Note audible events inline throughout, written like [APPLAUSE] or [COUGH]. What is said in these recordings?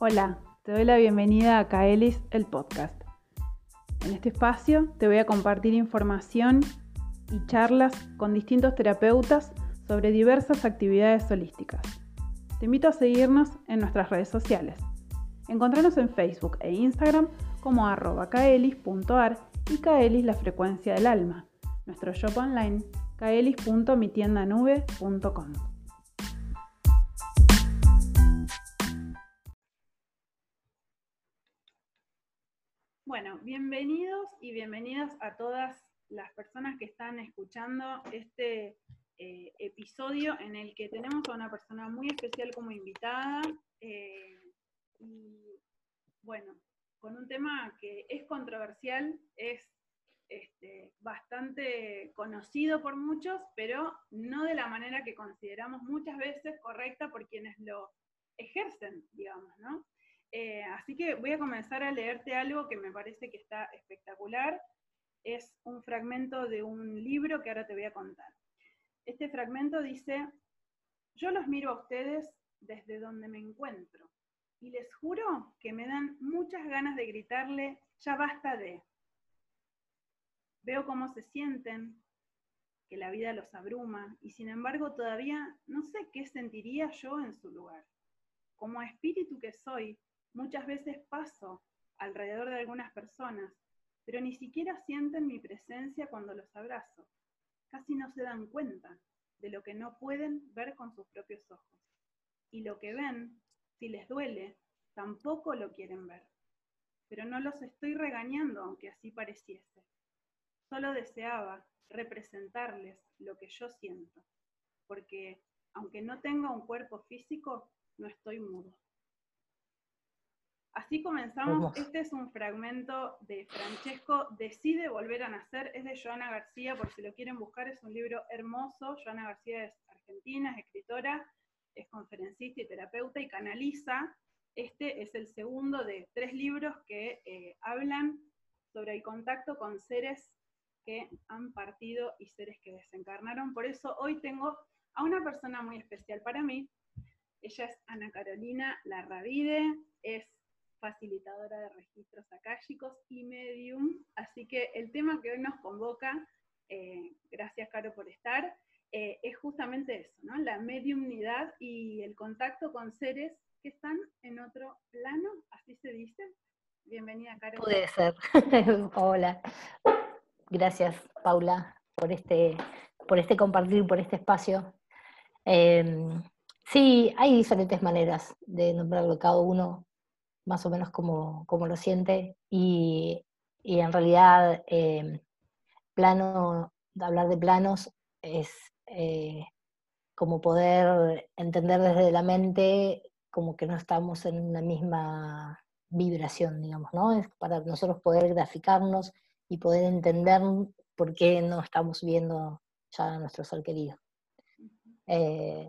Hola, te doy la bienvenida a Kaelis, el podcast. En este espacio te voy a compartir información y charlas con distintos terapeutas sobre diversas actividades holísticas. Te invito a seguirnos en nuestras redes sociales. Encontranos en Facebook e Instagram como arroba kaelis.ar y kaelis la frecuencia del alma. Nuestro shop online kaelis.mitiendanube.com. y bienvenidas a todas las personas que están escuchando este eh, episodio en el que tenemos a una persona muy especial como invitada. Eh, y bueno, con un tema que es controversial, es este, bastante conocido por muchos, pero no de la manera que consideramos muchas veces correcta por quienes lo ejercen, digamos, ¿no? Eh, así que voy a comenzar a leerte algo que me parece que está espectacular. Es un fragmento de un libro que ahora te voy a contar. Este fragmento dice, yo los miro a ustedes desde donde me encuentro y les juro que me dan muchas ganas de gritarle, ya basta de. Veo cómo se sienten, que la vida los abruma y sin embargo todavía no sé qué sentiría yo en su lugar. Como espíritu que soy, Muchas veces paso alrededor de algunas personas, pero ni siquiera sienten mi presencia cuando los abrazo. Casi no se dan cuenta de lo que no pueden ver con sus propios ojos. Y lo que ven, si les duele, tampoco lo quieren ver. Pero no los estoy regañando aunque así pareciese. Solo deseaba representarles lo que yo siento, porque aunque no tenga un cuerpo físico, no estoy mudo. Así comenzamos. Este es un fragmento de Francesco Decide Volver a Nacer. Es de Joana García, por si lo quieren buscar, es un libro hermoso. Joana García es argentina, es escritora, es conferencista y terapeuta y canaliza. Este es el segundo de tres libros que eh, hablan sobre el contacto con seres que han partido y seres que desencarnaron. Por eso hoy tengo a una persona muy especial para mí. Ella es Ana Carolina Larravide, es facilitadora de registros akáshicos y medium. Así que el tema que hoy nos convoca, eh, gracias Caro por estar, eh, es justamente eso, ¿no? La mediumnidad y el contacto con seres que están en otro plano, así se dice. Bienvenida, Caro. Puede ser. [LAUGHS] Hola. Gracias, Paula, por este, por este compartir, por este espacio. Em, sí, hay diferentes maneras de nombrarlo. Cada uno más o menos como, lo siente y, en realidad eh, plano, hablar de planos es eh, como poder entender desde la mente como que no estamos en una misma vibración, digamos, ¿no? Es para nosotros poder graficarnos y poder entender por qué no estamos viendo ya a nuestro ser querido. Eh,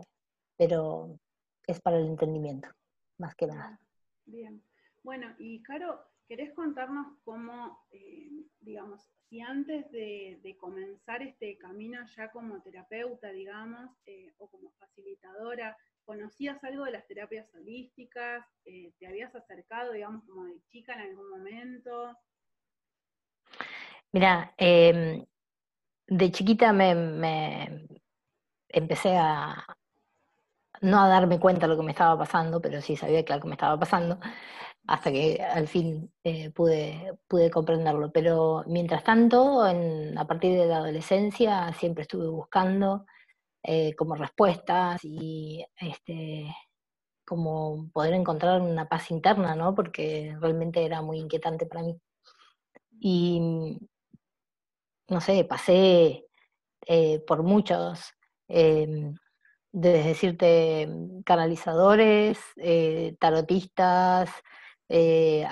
pero es para el entendimiento, más que nada. Bien. Bueno, y Caro, ¿querés contarnos cómo, eh, digamos, si antes de, comenzar este camino ya como terapeuta, digamos, eh, o como facilitadora, conocías algo de las terapias holísticas? Eh, ¿Te habías acercado, digamos, como de chica en algún momento? Mira, em, de chiquita me, empecé a, no a darme cuenta de lo que me estaba pasando, pero sí sabía que algo me estaba pasando, hasta que al fin eh, pude, pude comprenderlo. Pero mientras tanto, a partir de la adolescencia, siempre estuve buscando eh, como respuestas y este, como poder encontrar una paz interna, ¿no? Porque realmente era muy inquietante para mí. Y, no sé, pasé eh, por muchos em, desde decirte canalizadores, tarotistas, eh,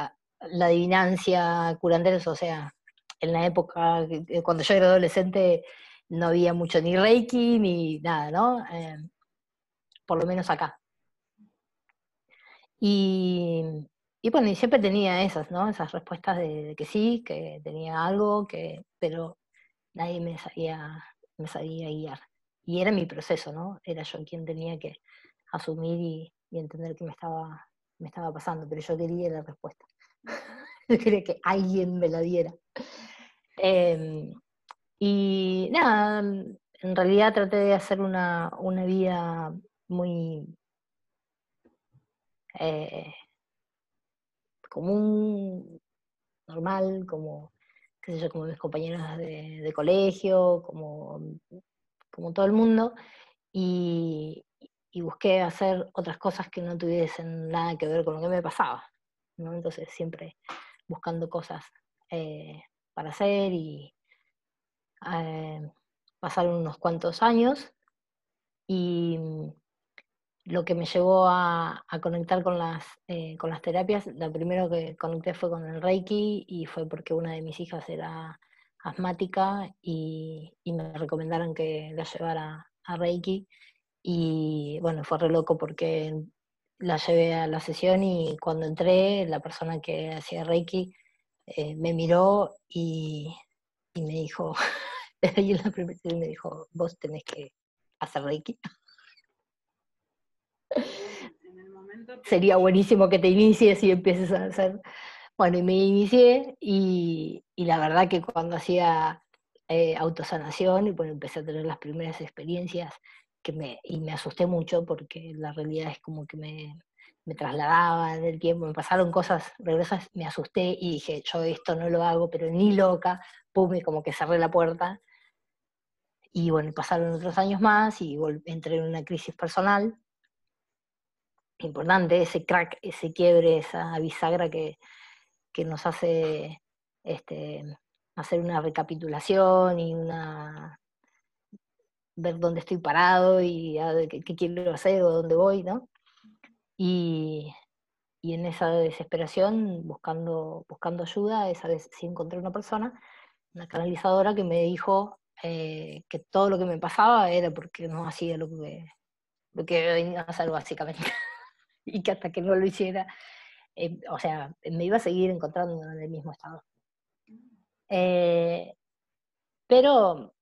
la adivinancia, curanderos, o sea, en la época, cuando yo era adolescente, no había mucho ni Reiki ni nada, ¿no? Eh, por lo menos acá. Y, bueno, y siempre tenía esas, ¿no? Esas respuestas de, que sí, que tenía algo, que, pero nadie me sabía, me sabía guiar. Y era mi proceso, ¿no? Era yo quien tenía que asumir y, y entender que me estaba me estaba pasando, pero yo quería la respuesta. [LAUGHS] yo quería que alguien me la diera. Em, y nada, en realidad traté de hacer una, una vida muy eh, común, normal, como, como mis compañeros de, colegio, como, como todo el mundo, y, busqué hacer otras cosas que no tuviesen nada que ver con lo que me pasaba. Entonces siempre buscando cosas eh, para hacer y eh, pasaron unos cuantos años y lo que me llevó a, conectar con las, eh, con las terapias, lo primero que conecté fue con el Reiki y fue porque una de mis hijas era asmática y, me recomendaron que la llevara a Reiki y bueno, fue re loco porque la llevé a la sesión y cuando entré la persona que hacía Reiki eh, me miró y, y me dijo, [LAUGHS] ahí en la primera me dijo, vos tenés que hacer Reiki. Sería buenísimo que te inicies y empieces a hacer. Bueno, y me inicié y, la verdad que cuando hacía eh, autosanación y bueno, empecé a tener las primeras experiencias que me, y me asusté mucho porque la realidad es como que me, me trasladaba en el tiempo, me pasaron cosas regresas, me asusté y dije, yo esto no lo hago, pero ni loca, pum, y como que cerré la puerta. Y bueno, pasaron otros años más y entré en una crisis personal importante, ese crack, ese quiebre, esa bisagra que, nos hace este, hacer una recapitulación y una ver dónde estoy parado y qué, quiero hacer o dónde voy, ¿no? Y, en esa desesperación, buscando, buscando ayuda, esa vez sí encontré una persona, una canalizadora que me dijo eh, que todo lo que me pasaba era porque no hacía lo que, lo que venía a hacer básicamente. [LAUGHS] y que hasta que no lo hiciera, eh, o sea, me iba a seguir encontrando en el mismo estado. Eh, pero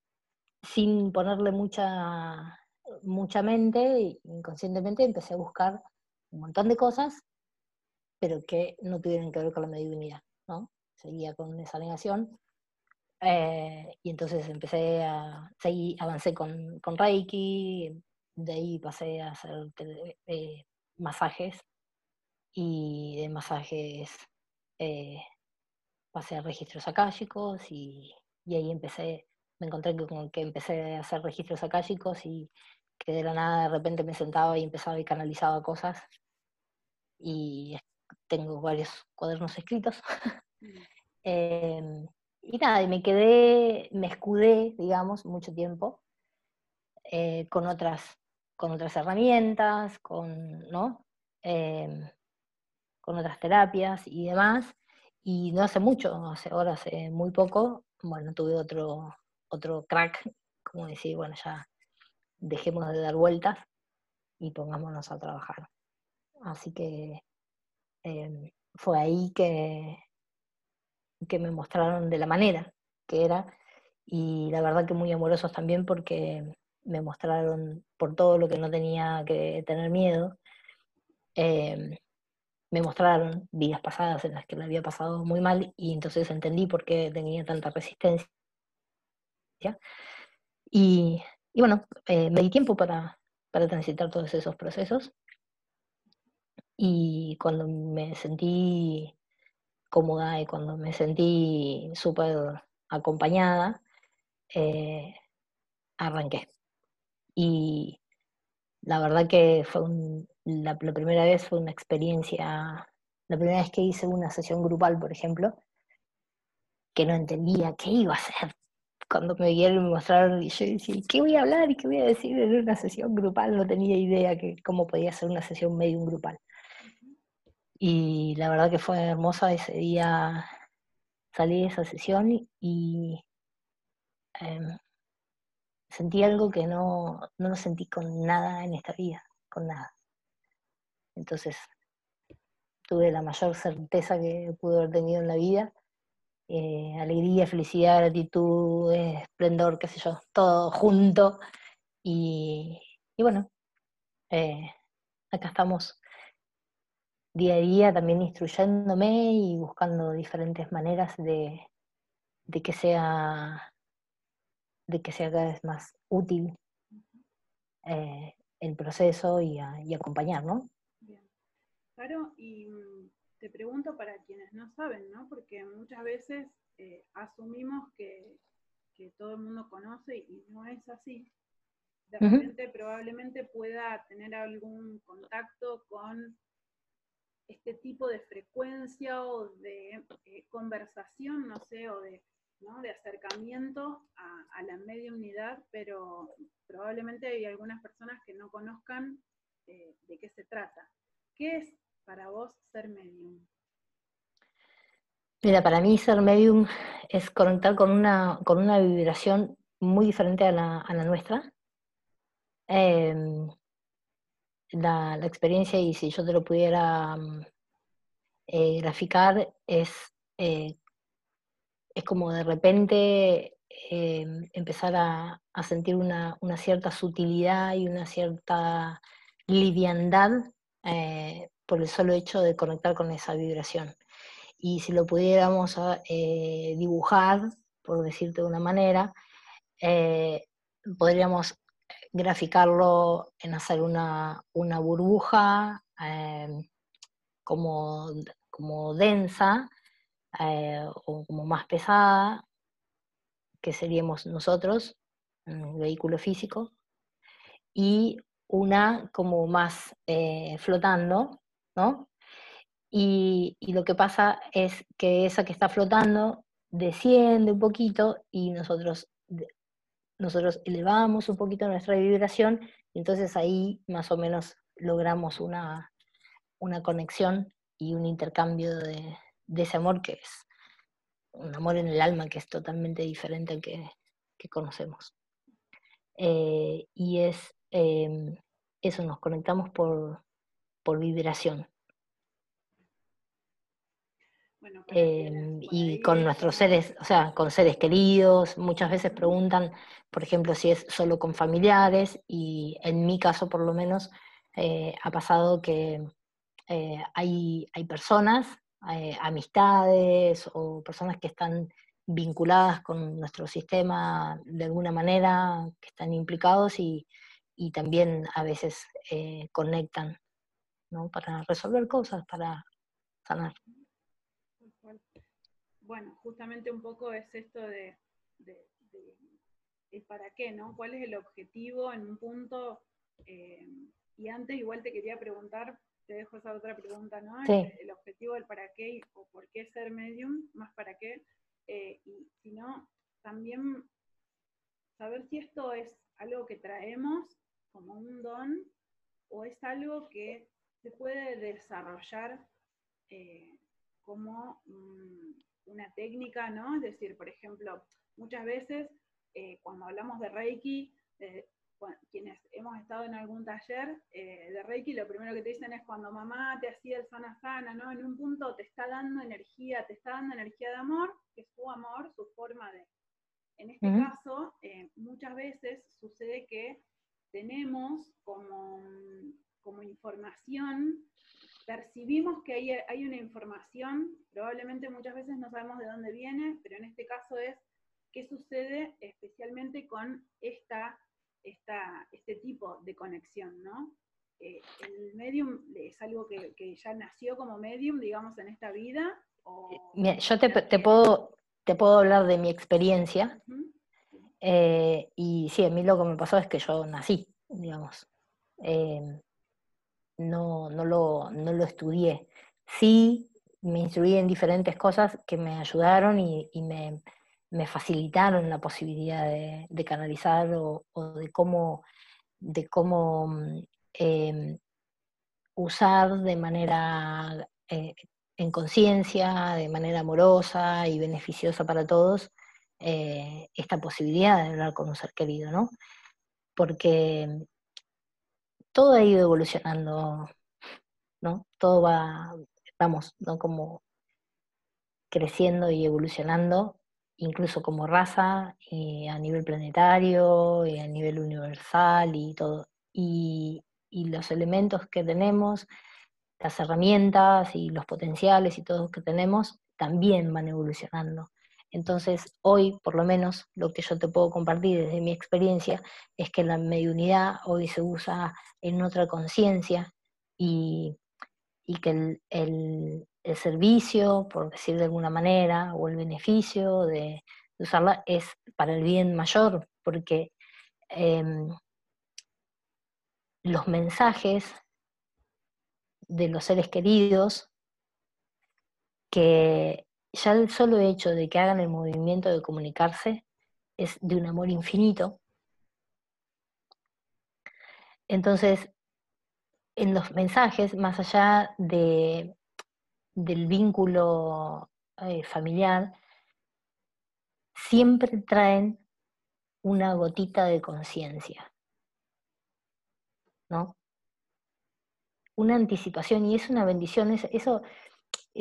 sin ponerle mucha, mucha mente, inconscientemente empecé a buscar un montón de cosas, pero que no tuvieran que ver con la mediunidad, ¿no? Seguía con esa negación. Eh, y entonces empecé a seguir, avancé con, con Reiki, de ahí pasé a hacer masajes y de masajes eh, pasé a registros akáshicos y, ahí empecé, me encontré con que empecé a hacer registros akáshicos y que de la nada de repente me sentaba y empezaba y canalizaba cosas y tengo varios cuadernos escritos. Mm. [LAUGHS] Em, y nada, y me quedé, me escudé, digamos, mucho tiempo eh, con otras con otras herramientas, con, ¿no? Em, con otras terapias y demás. Y no hace mucho, hace ahora hace muy poco, bueno, tuve otro, otro crack, como decir, bueno, ya dejemos de dar vueltas y pongámonos a trabajar. Así que em, fue ahí que, que me mostraron de la manera que era, y la verdad que muy amorosos también porque me mostraron por todo lo que no tenía que tener miedo. Em, me mostraron vidas pasadas en las que le había pasado muy mal y entonces entendí por qué tenía tanta resistencia. Y, bueno, eh, me di tiempo para, para transitar todos esos procesos y cuando me sentí cómoda y cuando me sentí súper acompañada, eh, arranqué. Y la verdad que fue la, primera vez fue una experiencia, la primera vez que hice una sesión grupal, por ejemplo, que no entendía qué iba a hacer. Cuando me vieron me mostraron, y yo decía, ¿qué voy a hablar y qué voy a decir en una sesión grupal? No tenía idea que cómo podía ser una sesión medio grupal. Y la verdad que fue hermosa ese día, salí de esa sesión y em, sentí algo que no, no lo sentí con nada en esta vida, con nada. Entonces, tuve la mayor certeza que pude haber tenido en la vida. Eh, alegría, felicidad, gratitud, esplendor, qué sé yo, todo junto. Y, bueno, eh, acá estamos día a día también instruyéndome y buscando diferentes maneras de, que sea de que sea cada vez más útil eh, el proceso y, acompañar, ¿no? Claro, y mm, te pregunto para quienes no saben, ¿no? Porque muchas veces eh, asumimos que, todo el mundo conoce y no es así. De repente probablemente pueda tener algún contacto con este tipo de frecuencia o de eh, conversación, no sé, o de, de acercamiento a, la media unidad, pero probablemente hay algunas personas que no conozcan eh, de qué se trata. ¿Qué es para vos ser medium? Mira, para mí ser medium es conectar con una, con una vibración muy diferente a la, nuestra. Em, la, experiencia, y si yo te lo pudiera mm, eh, graficar, es, eh, es como de repente em, empezar a, sentir una, cierta sutilidad y una cierta liviandad eh, por el solo hecho de conectar con esa vibración. Y si lo pudiéramos eh, dibujar, por decirte de una manera, eh, podríamos graficarlo en hacer una, burbuja em, como, como, densa o como más pesada, que seríamos nosotros, un vehículo físico, y una como más flotando, ¿no? Y, lo que pasa es que esa que está flotando desciende un poquito y nosotros, nosotros elevamos un poquito nuestra vibración y entonces ahí más o menos logramos una, conexión y un intercambio de, ese amor que es un amor en el alma que es totalmente diferente al que, conocemos. Eh, y es em, eso, nos conectamos por, por vibración. Em, y con nuestros seres, o sea, con seres queridos, muchas veces preguntan, por ejemplo, si es solo con familiares, y en mi caso por lo menos eh, ha pasado que eh, hay, hay, personas, eh, amistades o personas que están vinculadas con nuestro sistema de alguna manera, que están implicados y, y también a veces conectan ¿no? para resolver cosas, para sanar. Bueno, justamente un poco es esto de, para qué, ¿no? ¿Cuál es el objetivo en un punto? Eh, y antes igual te quería preguntar, te dejo esa otra pregunta, ¿no? El, objetivo del para qué o por qué ser medium, más para qué. Eh, y si no, también saber si esto es algo que traemos como un don o es algo que se puede desarrollar eh, como una técnica, ¿no? Es decir, por ejemplo, muchas veces eh, cuando hablamos de Reiki, quienes hemos estado en algún taller eh, de Reiki, lo primero que te dicen es cuando mamá te hacía el sana sana, ¿no? En un punto te está dando energía, te está dando energía de amor, que es su amor, su forma de... En este caso, eh, muchas veces sucede que tenemos como información percibimos que hay, hay, una información, probablemente muchas veces no sabemos de dónde viene, pero en este caso es qué sucede especialmente con esta, esta este tipo de conexión, ¿no? Eh, ¿El medium es algo que, ya nació como medium, digamos, en esta vida? yo te, puedo, te puedo hablar de mi experiencia. Eh, y sí, a mí lo que me pasó es que yo nací, digamos. Eh, no, no, lo, no lo estudié. Sí, me instruí en diferentes cosas que me ayudaron y, me, facilitaron la posibilidad de, canalizar o, de cómo, de cómo mm, em, usar de manera eh, en conciencia, de manera amorosa y beneficiosa para todos, eh, esta posibilidad de hablar con un ser querido, ¿no? Porque todo ha ido evolucionando, ¿no? Todo va, vamos, ¿no? Como creciendo y evolucionando, incluso como raza, y a nivel planetario, y a nivel universal y todo. Y, los elementos que tenemos las herramientas y los potenciales y todo que tenemos también van evolucionando. Entonces, hoy, por lo menos, lo que yo te puedo compartir desde mi experiencia es que la mediunidad hoy se usa en otra conciencia y, que el, servicio, por decir de alguna manera, o el beneficio de, usarla es para el bien mayor, porque em, los mensajes de los seres queridos que ya el solo hecho de que hagan el movimiento de comunicarse es de un amor infinito. Entonces, en los mensajes, más allá de, del vínculo eh, familiar, siempre traen una gotita de conciencia, ¿no? Una anticipación y es una bendición, eso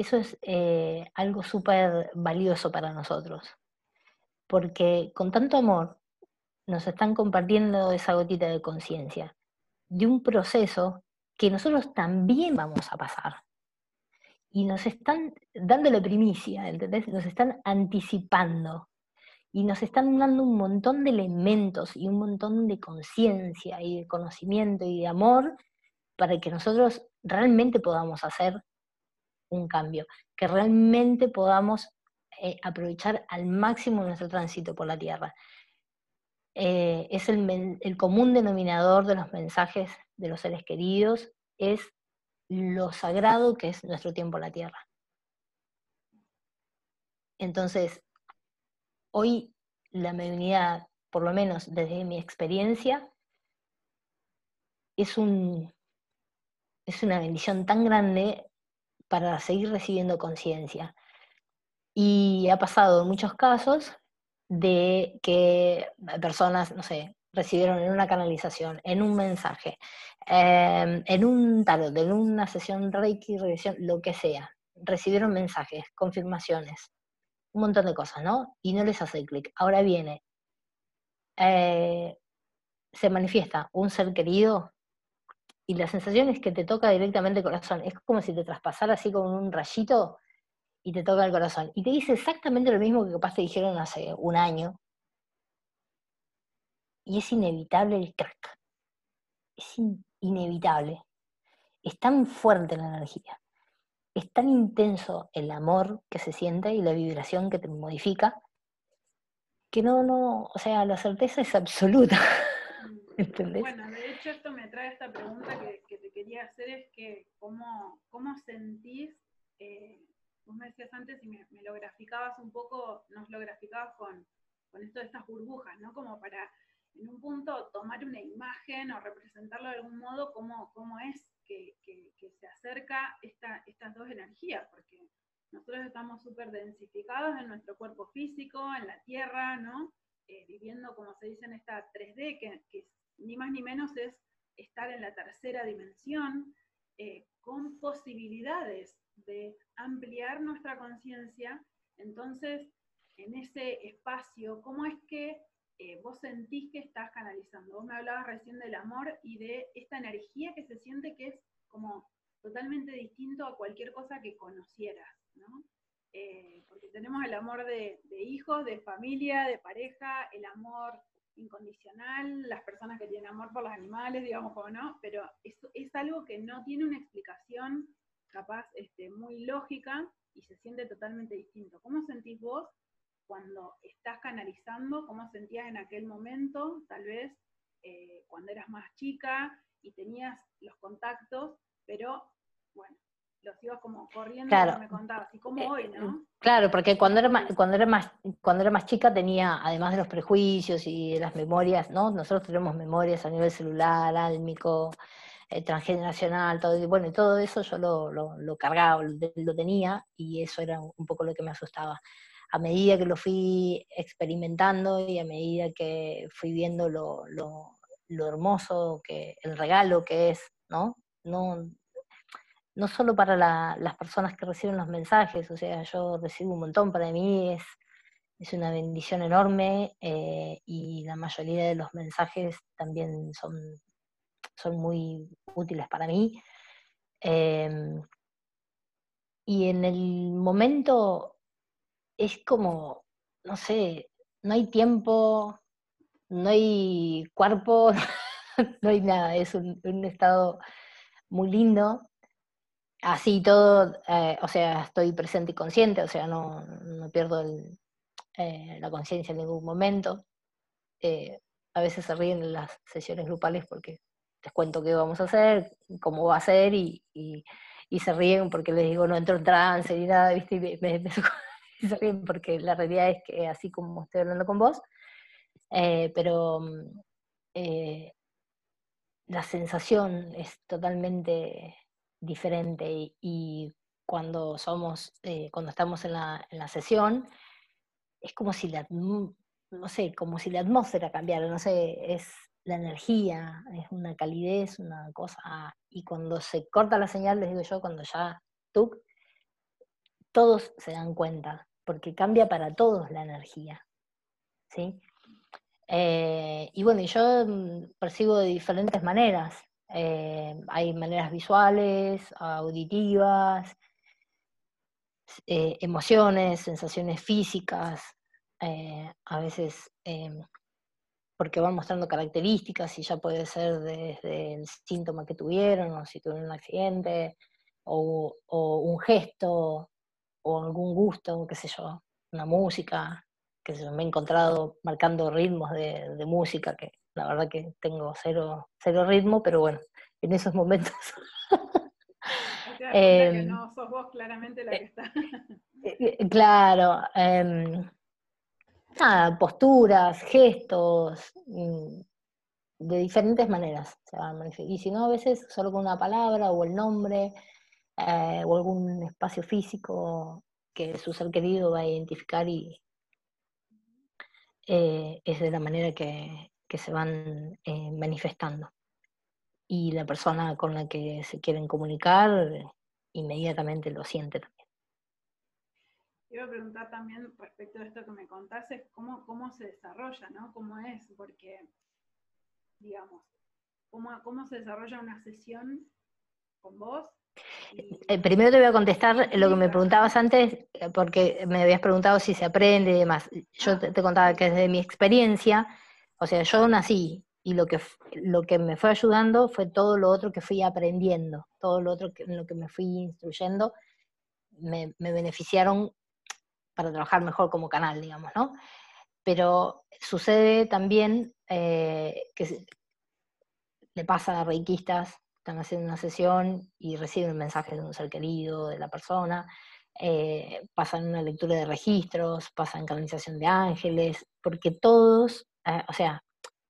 eso es eh, algo súper valioso para nosotros, porque con tanto amor nos están compartiendo esa gotita de conciencia de un proceso que nosotros también vamos a pasar. Y nos están dándole primicia, ¿entendés? Nos están anticipando y nos están dando un montón de elementos y un montón de conciencia y de conocimiento y de amor para que nosotros realmente podamos hacer un cambio, que realmente podamos eh, aprovechar al máximo nuestro tránsito por la Tierra. Eh, es el, el común denominador de los mensajes de los seres queridos, es lo sagrado que es nuestro tiempo en la Tierra. Entonces, hoy la mediunidad, por lo menos desde mi experiencia, es, un, es una bendición tan grande para seguir recibiendo conciencia. Y ha pasado en muchos casos de que personas, no sé, recibieron en una canalización, en un mensaje, em, en un tarot, en una sesión Reiki, revisión, lo que sea, recibieron mensajes, confirmaciones, un montón de cosas, ¿no? Y no les hace clic. Ahora viene, eh, se manifiesta un ser querido y la sensación es que te toca directamente el corazón. Es como si te traspasara así con un rayito y te toca el corazón. Y te dice exactamente lo mismo que capaz te dijeron hace un año. Y es inevitable el crack. Es inevitable. Es tan fuerte la energía. Es tan intenso el amor que se siente y la vibración que te modifica que no, no, o sea, la certeza es absoluta. [LAUGHS] Bueno, de hecho esto me trae esta pregunta que, te quería hacer, es que cómo, cómo sentís, eh, vos me decías antes y me, lo graficabas un poco, nos lo graficabas con, con esto de estas burbujas, ¿no? Como para en un punto tomar una imagen o representarlo de algún modo, cómo, cómo es que, se acerca esta, estas dos energías, porque nosotros estamos súper densificados en nuestro cuerpo físico, en la tierra, ¿no? Eh, viviendo, como se dice en esta 3D, que, que ni más ni menos es estar en la tercera dimensión, eh, con posibilidades de ampliar nuestra conciencia. Entonces, en ese espacio, ¿cómo es que eh, vos sentís que estás canalizando? Vos me hablabas recién del amor y de esta energía que se siente que es como totalmente distinto a cualquier cosa que conocieras, ¿no? Eh, porque tenemos el amor de, de hijos, de familia, de pareja, el amor incondicional, las personas que tienen amor por los animales, digamos como no, pero es, es algo que no tiene una explicación capaz este, muy lógica y se siente totalmente distinto. ¿Cómo sentís vos cuando estás canalizando? ¿Cómo sentías en aquel momento, tal vez eh, cuando eras más chica y tenías los contactos, pero bueno, los ibas como corriendo claro. me contabas, y como eh, hoy, ¿no? Claro, porque cuando era, más, cuando, era más, cuando era más chica tenía, además de los prejuicios y de las memorias, ¿no? Nosotros tenemos memorias a nivel celular, álmico, eh, transgeneracional, todo, bueno, todo eso yo lo, lo, cargaba, lo, tenía, y eso era un poco lo que me asustaba. A medida que lo fui experimentando y a medida que fui viendo lo, lo hermoso, que el regalo que es, ¿no? No, no solo para las personas que reciben los mensajes, o sea, yo recibo un montón, para mí es, es una bendición enorme eh, y la mayoría de los mensajes también son, son muy útiles para mí. Em, y en el momento es como, no sé, no hay tiempo, no hay cuerpo, [LAUGHS] no hay nada, es un, estado muy lindo. Así todo, eh, o sea, estoy presente y consciente, o sea, no, pierdo eh, la conciencia en ningún momento. Eh, a veces se ríen en las sesiones grupales porque les cuento qué vamos a hacer, cómo va a ser, y, se ríen porque les digo no entro en trance ni nada, ¿viste? Y, me, [LAUGHS] se ríen porque la realidad es que así como estoy hablando con vos, pero mm, la sensación es totalmente diferente y, cuando somos, eh, cuando estamos en la, en la, sesión, es como si la, no sé, como si la atmósfera cambiara, no sé, es la energía, es una calidez, una cosa, y cuando se corta la señal, les digo yo, cuando ya tú, todos se dan cuenta, porque cambia para todos la energía, ¿sí? Eh, y bueno, yo mm, percibo de diferentes maneras. Eh, hay maneras visuales, auditivas, eh, emociones, sensaciones físicas, a veces porque van mostrando características y ya puede ser desde el síntoma que tuvieron o si tuvieron un accidente o, un gesto o algún gusto, qué sé yo, una música, que me he encontrado marcando ritmos de, música que la verdad que tengo cero, cero ritmo, pero bueno, en esos momentos... [LAUGHS] Em, no sos vos claramente la que está. Eh, eh, claro, em, nada, posturas, gestos, mm, de diferentes maneras se van Y si no, a veces solo con una palabra o el nombre eh, o algún espacio físico que su ser querido va a identificar y eh, es de la manera que, se van eh, manifestando. Y la persona con la que se quieren comunicar inmediatamente lo siente también a preguntar también respecto a esto que me contaste, cómo, cómo se desarrolla, ¿no? ¿Cómo es? Porque, digamos, ¿cómo, cómo se desarrolla una sesión con vos? Eh, primero te voy a contestar lo que me preguntabas antes, eh, porque me habías preguntado si se aprende y demás. Yo ah. te, contaba que desde mi experiencia, o sea, yo nací y lo que, lo que me fue ayudando fue todo lo otro que fui aprendiendo, todo lo otro que, lo que me fui instruyendo, me, beneficiaron para trabajar mejor como canal, digamos, ¿no? Pero sucede también eh, que le pasa a reikistas, están haciendo una sesión y reciben mensajes de un ser querido, de la persona, eh, pasan una lectura de registros, pasan canalización de ángeles, porque todos, eh, o sea,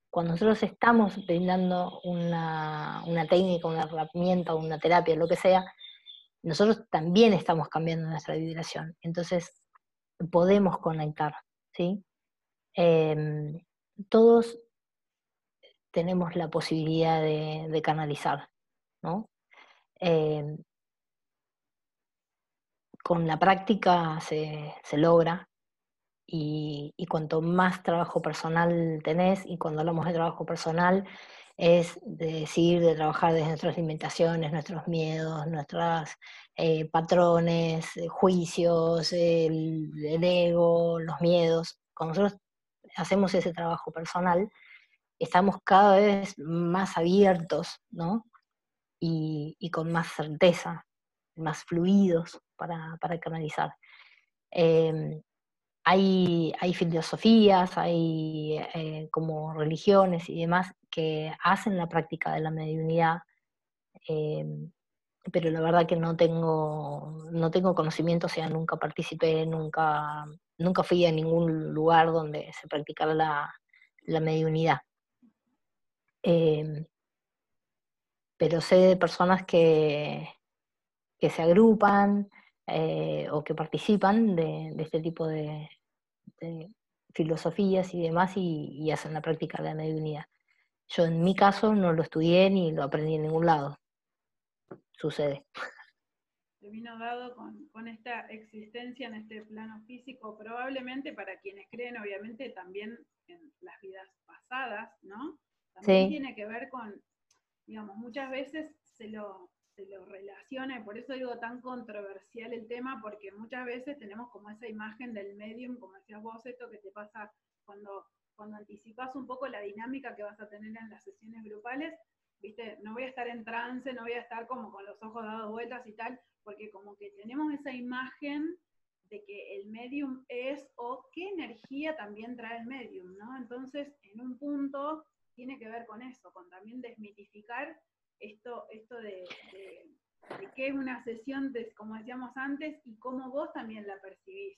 cuando nosotros estamos brindando una, una técnica, una herramienta, una terapia, lo que sea, nosotros también estamos cambiando nuestra vibración. Entonces, podemos conectar, ¿sí? Em, todos tenemos la posibilidad de, canalizar, ¿no? Em, con la práctica se, logra y, cuanto más trabajo personal tenés, y cuando hablamos de trabajo personal, es de decir, de trabajar desde nuestras limitaciones, nuestros miedos, nuestros eh, patrones, eh, juicios, el, ego, los miedos. Cuando nosotros hacemos ese trabajo personal, estamos cada vez más abiertos, ¿no? Y, con más certeza, más fluidos para, canalizar. Em, hay, filosofías, hay eh, como religiones y demás que hacen la práctica de la mediunidad, em, pero la verdad que no tengo, no tengo conocimiento, o sea, nunca participé, nunca, nunca fui a ningún lugar donde se practicara la, mediunidad. Em, pero sé de personas que, que se agrupan eh, o que participan de, este tipo de, filosofías y demás y, hacen la práctica de la mediunidad. Yo en mi caso no lo estudié ni lo aprendí en ningún lado. Sucede. Te vino dado con, esta existencia en este plano físico, probablemente para quienes creen, obviamente, también en las vidas pasadas, ¿no? También tiene que ver con, digamos, muchas veces se lo, se lo relaciona, y por eso digo tan controversial el tema, porque muchas veces tenemos como esa imagen del medium, como decías vos, esto que te pasa cuando, cuando anticipas un poco la dinámica que vas a tener en las sesiones grupales, viste, no voy a estar en trance, no voy a estar como con los ojos dados vueltas y tal, porque como que tenemos esa imagen de que el medium es o qué energía también trae el medium, ¿no? Entonces, en un punto tiene que ver con eso, con también desmitificar esto, esto de, qué es una sesión, de, como decíamos antes, y cómo vos también la percibís.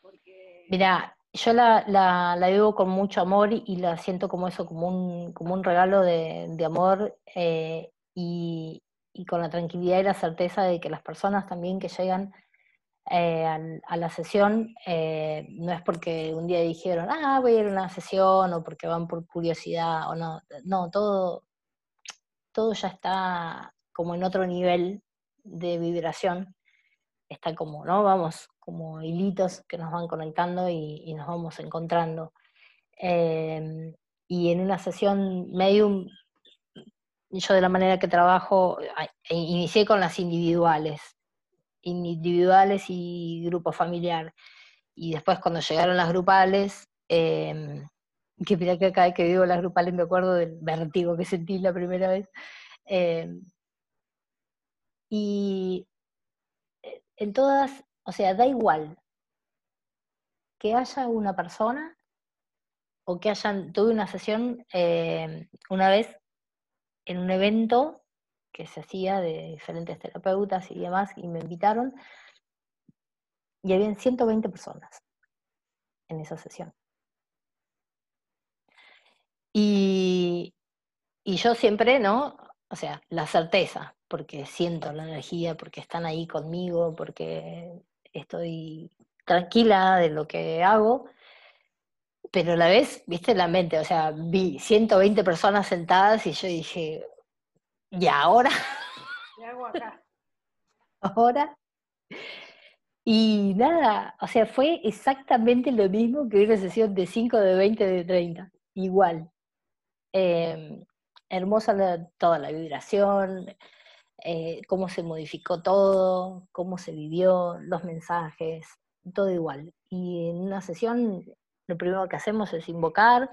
Porque... Mira, yo la, la, vivo con mucho amor y, la siento como eso, como un, como un regalo de, amor eh, y, con la tranquilidad y la certeza de que las personas también que llegan eh, a, la sesión eh, no es porque un día dijeron, ah, voy a ir a una sesión o porque van por curiosidad o no, no, todo, todo ya está como en otro nivel de vibración, está como, ¿no? Vamos, como hilitos que nos van conectando y, nos vamos encontrando. Em, y en una sesión medium, yo de la manera que trabajo, e inicié con las individuales, individuales y grupo familiar. Y después cuando llegaron las grupales, eh, que mira que cada vez que digo las grupales me acuerdo del vértigo que sentí la primera vez. Eh, y eh, en todas, o sea, da igual que haya una persona o que hayan, tuve una sesión eh, una vez en un evento que se hacía de diferentes terapeutas y demás, y me invitaron, y habían 120 personas en esa sesión. Y, yo siempre, ¿no? O sea, la certeza, porque siento la energía, porque están ahí conmigo, porque estoy tranquila de lo que hago, pero a la vez, viste la mente, o sea, vi 120 personas sentadas y yo dije, ¿y ahora? ¿Qué hago acá? [LAUGHS] ¿Ahora? Y nada, o sea, fue exactamente lo mismo que una sesión de 5, de 20, de 30, igual. Em, hermosa toda la vibración, eh, cómo se modificó todo, cómo se vivió, los mensajes, todo igual. Y en una sesión lo primero que hacemos es invocar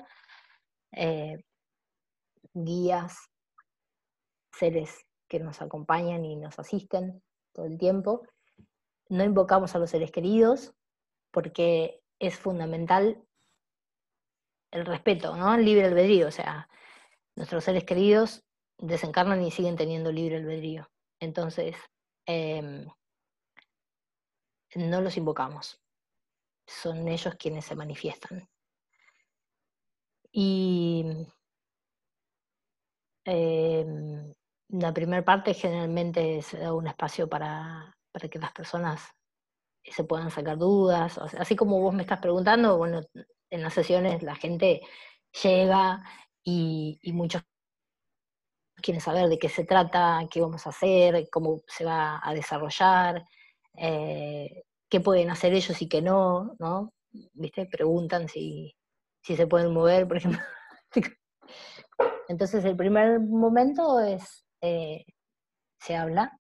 eh, guías, seres que nos acompañan y nos asisten todo el tiempo. No invocamos a los seres queridos porque es fundamental el respeto, ¿no? El libre albedrío, o sea, nuestros seres queridos desencarnan y siguen teniendo libre albedrío. Entonces, em, no los invocamos. Son ellos quienes se manifiestan. Y em, la primera parte generalmente se da un espacio para, para que las personas se puedan sacar dudas. así como vos me estás preguntando, bueno, en las sesiones la gente llega y, muchos quieren saber de qué se trata, qué vamos a hacer, cómo se va a desarrollar, eh, qué pueden hacer ellos y qué no, ¿no? ¿Viste? Preguntan si, se pueden mover, por ejemplo. [LAUGHS] Entonces el primer momento es, eh, se habla,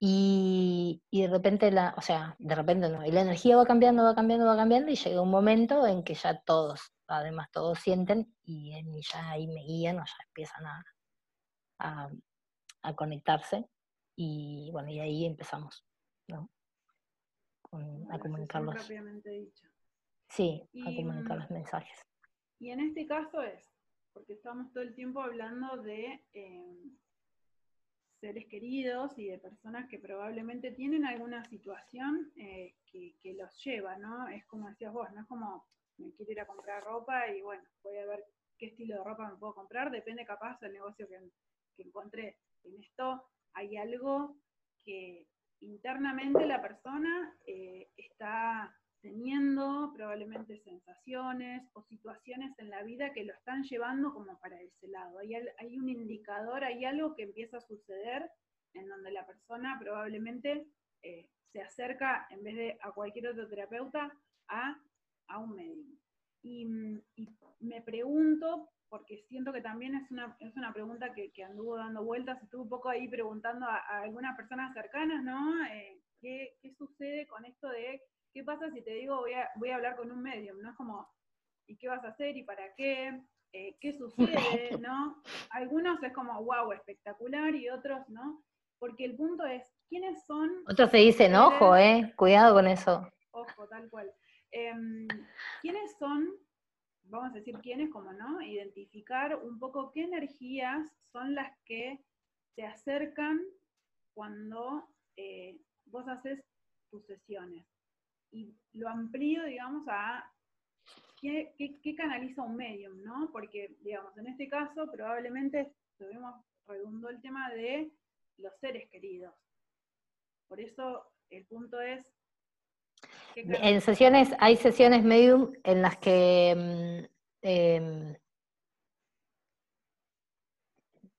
y, de repente, la, o sea, de repente no, y la energía va cambiando, va cambiando, va cambiando, y llega un momento en que ya todos, además todos sienten, y, ya ahí me guían o ya empiezan a, a, conectarse, y bueno, y ahí empezamos, ¿no? a comunicarlos. Sí, a comunicar mm, los mensajes. Y en este caso es, porque estamos todo el tiempo hablando de... Eh, seres queridos y de personas que probablemente tienen alguna situación eh, que, los lleva, ¿no? Es como decías vos, no es como me quiero ir a comprar ropa y bueno, voy a ver qué estilo de ropa me puedo comprar, depende capaz del negocio que, encontré. En esto hay algo que internamente la persona eh, está teniendo probablemente sensaciones o situaciones en la vida que lo están llevando como para ese lado. Hay, hay un indicador, hay algo que empieza a suceder en donde la persona probablemente eh, se acerca, en vez de a cualquier otro terapeuta, a, a un médico. y, me pregunto, porque siento que también es una, es una pregunta que, anduvo dando vueltas, estuve un poco ahí preguntando a, algunas personas cercanas, ¿no? Eh, ¿qué, sucede con esto de qué pasa si te digo voy a, voy a hablar con un medium? ¿No? Es como, ¿y qué vas a hacer y para qué? Eh, ¿Qué sucede? [LAUGHS] ¿No? Algunos es como, wow, espectacular, y otros, ¿no? Porque el punto es, ¿quiénes son? Otros se dicen, ojo, eh, cuidado con eso. Ojo, tal cual. Em, ¿Quiénes son, vamos a decir quiénes, como no, identificar un poco qué energías son las que te acercan cuando eh, vos haces tus sesiones? Y lo amplío, digamos, a qué, canaliza un medium, ¿no? Porque, digamos, en este caso probablemente tuvimos redundo el tema de los seres queridos. Por eso el punto es... En sesiones, hay sesiones medium en las que mm, em,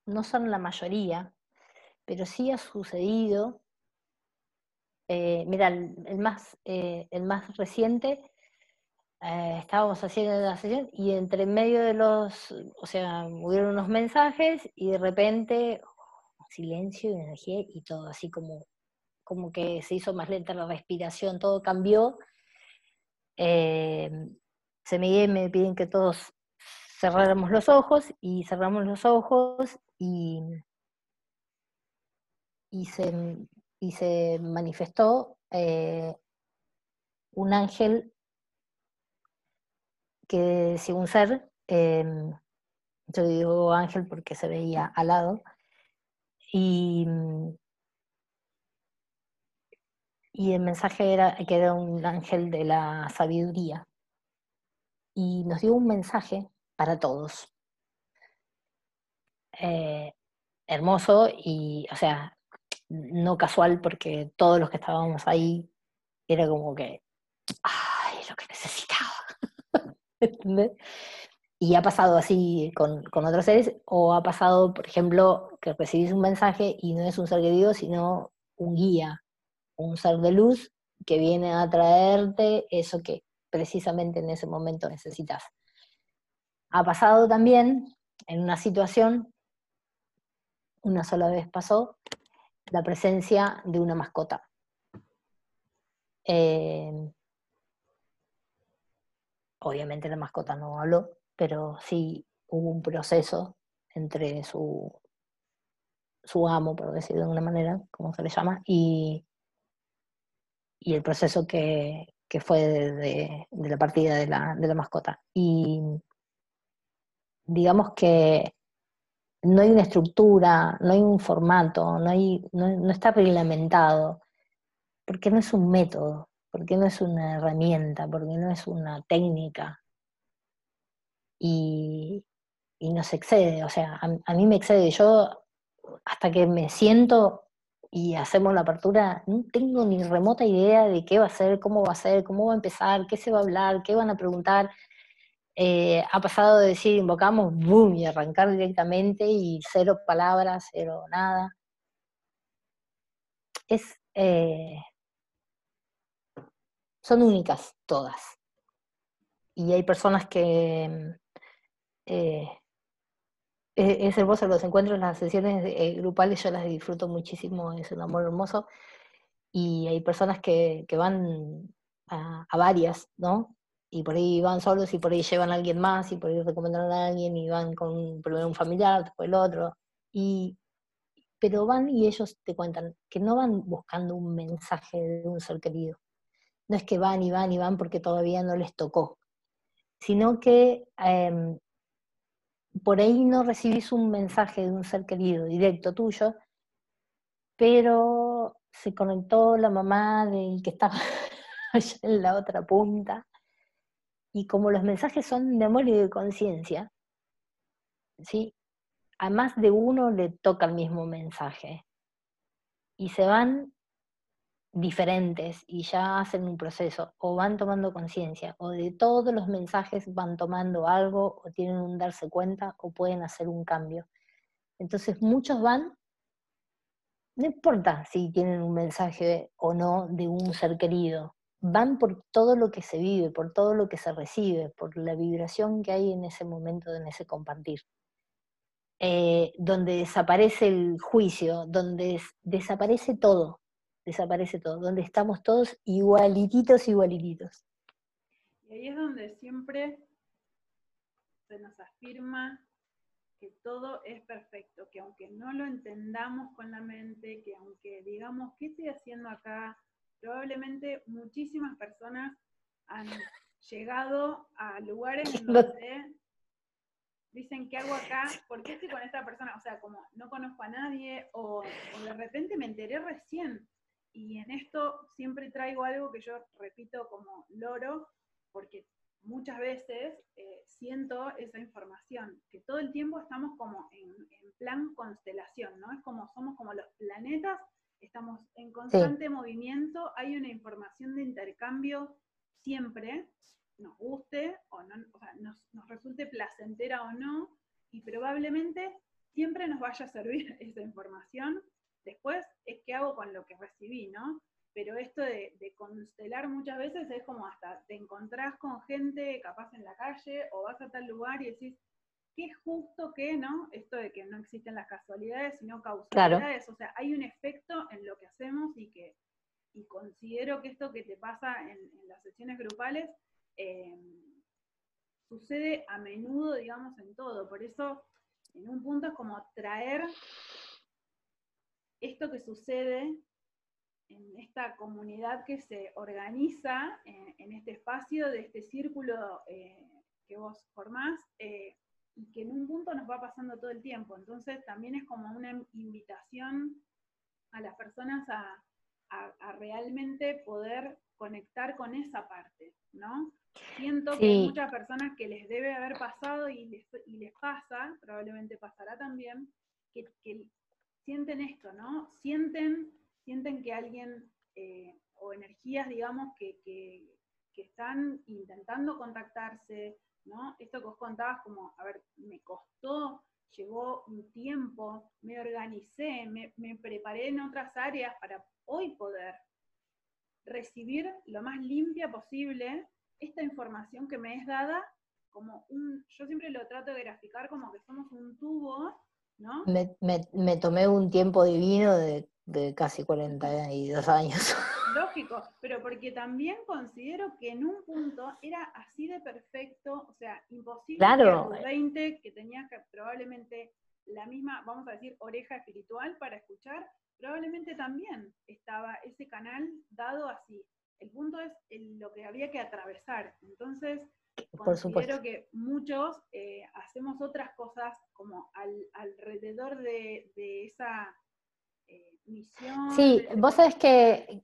no son la mayoría, pero sí ha sucedido. Eh, mira, el, más, eh, el más reciente, eh, estábamos haciendo la sesión y entre medio de los, o sea, hubieron unos mensajes y de repente silencio y energía y todo así como, como que se hizo más lenta la respiración, todo cambió. Eh, se me, me piden que todos cerráramos los ojos y cerramos los ojos y, y, se, y se manifestó eh, un ángel que según ser, eh, yo digo ángel porque se veía al lado, y, y el mensaje era que era un ángel de la sabiduría. Y nos dio un mensaje para todos. Eh, hermoso y, o sea, no casual porque todos los que estábamos ahí era como que, ay, lo que necesitaba. [LAUGHS] Y ha pasado así con, otros seres, o ha pasado, por ejemplo, que recibís un mensaje y no es un ser querido, sino un guía, un ser de luz que viene a traerte eso que precisamente en ese momento necesitas. Ha pasado también en una situación, una sola vez pasó, la presencia de una mascota. Eh, obviamente la mascota no habló, pero sí hubo un proceso entre su, su amo, por decirlo de alguna manera, como se le llama, y, y el proceso que, fue de, la partida de la, de la mascota. Y digamos que no hay una estructura, no hay un formato, no, hay, no, no, está reglamentado, porque no es un método, porque no es una herramienta, porque no es una técnica, y, nos excede, o sea, a, mí me excede. Yo, hasta que me siento y hacemos la apertura, no tengo ni remota idea de qué va a ser, cómo va a ser, cómo va a empezar, qué se va a hablar, qué van a preguntar. Eh, ha pasado de decir invocamos, boom, y arrancar directamente y cero palabras, cero nada. Es, eh, son únicas todas. Y hay personas que, eh, e-, es hermoso los encuentros, las sesiones eh, grupales, yo las disfruto muchísimo, es un amor hermoso. Y hay personas que, van a, varias, ¿no? Y por ahí van solos y por ahí llevan a alguien más y por ahí recomendan a alguien y van con primero un familiar, después el otro. Y, pero van y ellos te cuentan que no van buscando un mensaje de un ser querido. No es que van y van y van porque todavía no les tocó, sino que em, por ahí no recibís un mensaje de un ser querido directo tuyo, pero se conectó la mamá del que estaba [LAUGHS] allá en la otra punta, y como los mensajes son de amor y de conciencia, ¿sí? a más de uno le toca el mismo mensaje, y se van diferentes y ya hacen un proceso o van tomando conciencia o de todos los mensajes van tomando algo o tienen un darse cuenta o pueden hacer un cambio. Entonces muchos van, no importa si tienen un mensaje o no de un ser querido, van por todo lo que se vive, por todo lo que se recibe, por la vibración que hay en ese momento, en ese compartir. Eh, donde desaparece el juicio, donde desaparece todo, desaparece todo, donde estamos todos igualititos, igualititos. Y ahí es donde siempre se nos afirma que todo es perfecto, que aunque no lo entendamos con la mente, que aunque digamos, ¿qué estoy haciendo acá? Probablemente muchísimas personas han [LAUGHS] llegado a lugares en donde dicen, ¿qué hago acá? ¿Por qué estoy con esta persona? O sea, como no conozco a nadie o, de repente me enteré recién. Y en esto siempre traigo algo que yo repito como loro, porque muchas veces eh, siento esa información, que todo el tiempo estamos como en, plan constelación, ¿no? Es como somos como los planetas, estamos en constante movimiento, hay una información de intercambio siempre, nos guste o, no, o sea, nos, nos resulte placentera o no, y probablemente siempre nos vaya a servir [LAUGHS] esa información. Después es qué hago con lo que recibí, ¿no? Pero esto de, de, constelar muchas veces es como hasta te encontrás con gente capaz en la calle o vas a tal lugar y decís, qué justo que, ¿no? Esto de que no existen las casualidades, sino causalidades. O sea, hay un efecto en lo que hacemos y que y considero que esto que te pasa en, en las sesiones grupales Em, sucede a menudo, digamos, en todo. Por eso, en un punto es como traer esto que sucede en esta comunidad que se organiza en, este espacio de este círculo eh, que vos formás eh, y que en un punto nos va pasando todo el tiempo. Entonces también es como una invitación a las personas a, a realmente poder conectar con esa parte, ¿no? Siento que hay muchas personas que les debe haber pasado y les, y les pasa, probablemente pasará también, que, sienten esto, ¿no? Sienten, sienten que alguien, eh, o energías, digamos, que, que, están intentando contactarse, Esto que os contabas como, a ver, me costó, llevó un tiempo, me organicé, me, me preparé en otras áreas para hoy poder recibir lo más limpia posible esta información que me es dada como un, yo siempre lo trato de graficar como que somos un tubo, ¿no? Me, me, tomé un tiempo divino de, de, casi 42 años. [LAUGHS] Lógico, pero porque también considero que en un punto era así de perfecto, o sea, imposible claro. que a 20, que tenías que probablemente la misma, vamos a decir, oreja espiritual para escuchar, probablemente también estaba ese canal dado así. El punto es lo que había que atravesar. Entonces, considero que muchos eh, hacemos otras cosas como alrededor de, esa eh, misión. Sí, vos sabés que,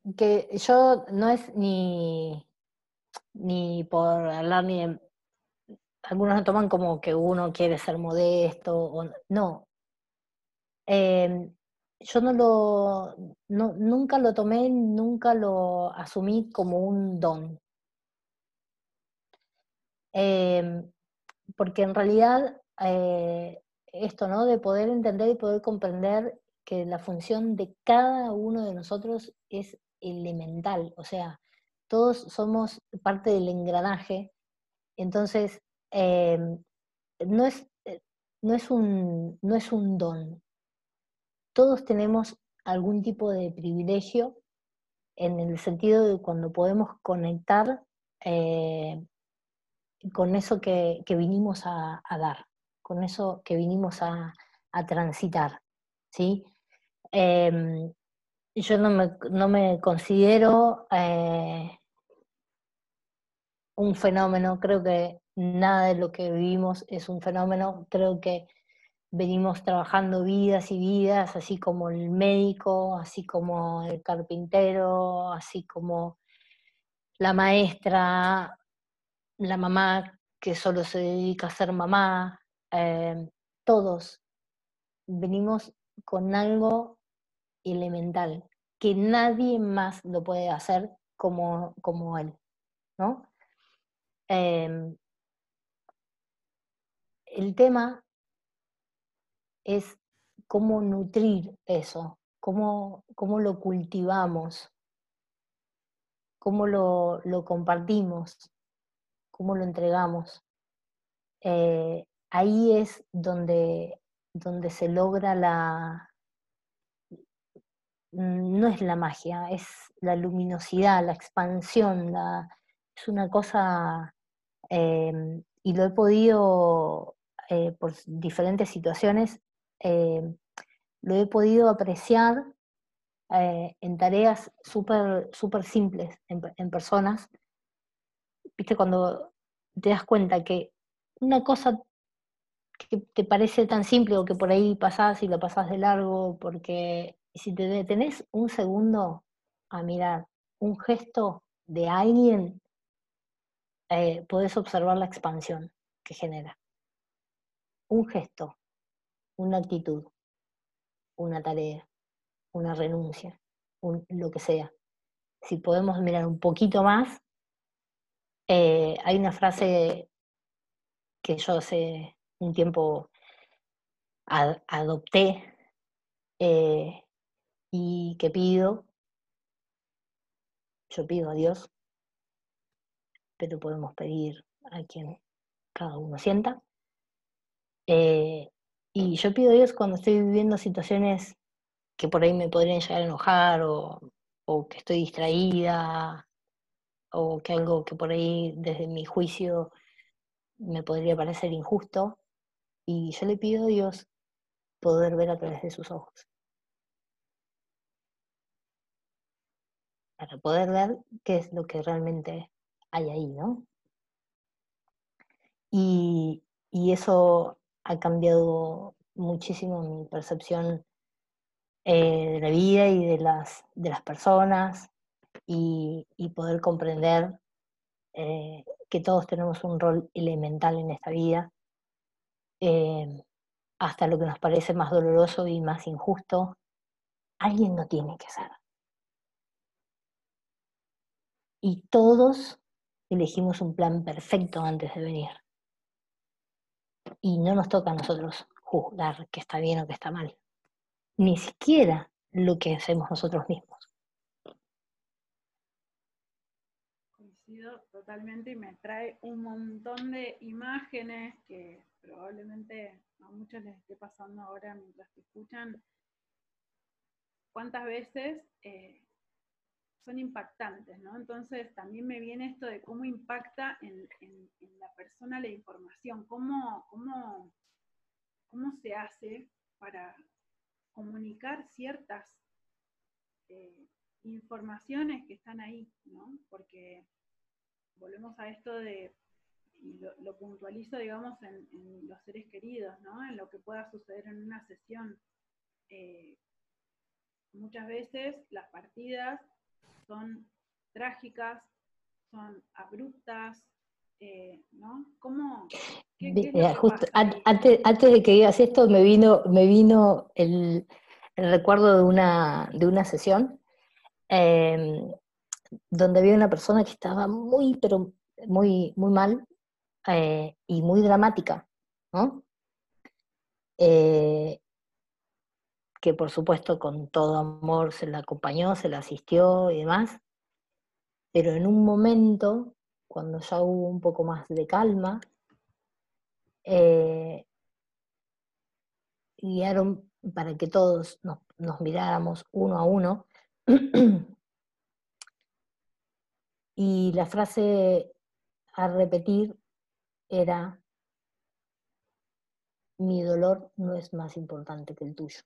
yo no es ni, ni por hablar ni algunos lo toman como que uno quiere ser modesto, o no. Eh, yo no lo, nunca lo tomé, nunca lo asumí como un don. Em, porque en realidad eh, esto, ¿no? De poder entender y poder comprender que la función de cada uno de nosotros es elemental, o sea, todos somos parte del engranaje, entonces em, no, es, eh, no, es un, no es un don, todos tenemos algún tipo de privilegio en el sentido de cuando podemos conectar eh, con eso que, vinimos a, dar, con eso que vinimos a, transitar. ¿sí? Em, yo no me, considero eh, un fenómeno, creo que nada de lo que vivimos es un fenómeno, creo que venimos trabajando vidas y vidas, así como el médico, así como el carpintero, así como la maestra, la mamá que solo se dedica a ser mamá, eh, todos venimos con algo elemental, que nadie más lo puede hacer como, como él, ¿no? Em, el tema es cómo nutrir eso, cómo, cómo lo cultivamos, cómo lo, compartimos, cómo lo entregamos. Eh, ahí es donde, donde se logra la... No es la magia, es la luminosidad, la expansión, es una cosa... Em, y lo he podido, eh, por diferentes situaciones, em, lo he podido apreciar eh, en tareas súper super simples, en, personas. Viste, cuando te das cuenta que una cosa que te parece tan simple o que por ahí pasás y lo pasás de largo, porque si te detenés un segundo a mirar un gesto de alguien, eh, podés observar la expansión que genera. Un gesto, una actitud, una tarea, una renuncia, lo que sea. Si podemos mirar un poquito más, eh, hay una frase que yo hace un tiempo adopté eh, y que pido, yo pido a Dios, pero podemos pedir a quien cada uno sienta. Eh, y yo pido a Dios cuando estoy viviendo situaciones que por ahí me podrían llegar a enojar o, que estoy distraída o que algo que por ahí desde mi juicio me podría parecer injusto. Y yo le pido a Dios poder ver a través de sus ojos. Para poder ver qué es lo que realmente hay ahí, ¿no? Y, y eso ha cambiado muchísimo mi percepción eh, de la vida y de las, de las personas y, poder comprender eh, que todos tenemos un rol elemental en esta vida, eh, hasta lo que nos parece más doloroso y más injusto, alguien no tiene que ser. Y todos elegimos un plan perfecto antes de venir. Y no nos toca a nosotros juzgar que está bien o que está mal ni siquiera lo que hacemos nosotros mismos. Coincido totalmente y me trae un montón de imágenes que probablemente a muchos les esté pasando ahora mientras te escuchan. ¿Cuántas veces eh, son impactantes, ¿no? Entonces también me viene esto de cómo impacta en, la persona la información, cómo, cómo, cómo se hace para, comunicar ciertas eh, informaciones que están ahí, ¿no? Porque volvemos a esto de, y lo, puntualizo, digamos, en, los seres queridos, ¿no? En lo que pueda suceder en una sesión. Eh, muchas veces las partidas son trágicas, son abruptas, eh, ¿no? ¿Cómo? antes, antes, de que digas esto, me vino, me vino el, recuerdo de una, de una sesión em, donde había una persona que estaba muy, pero muy, muy mal eh, y muy dramática, ¿no? Eh, que por supuesto con todo amor se la acompañó, se la asistió y demás, pero en un momento cuando ya hubo un poco más de calma, eh, guiaron para que todos nos, miráramos uno a uno. [CLEARS THROAT] y la frase a repetir era, mi dolor no es más importante que el tuyo.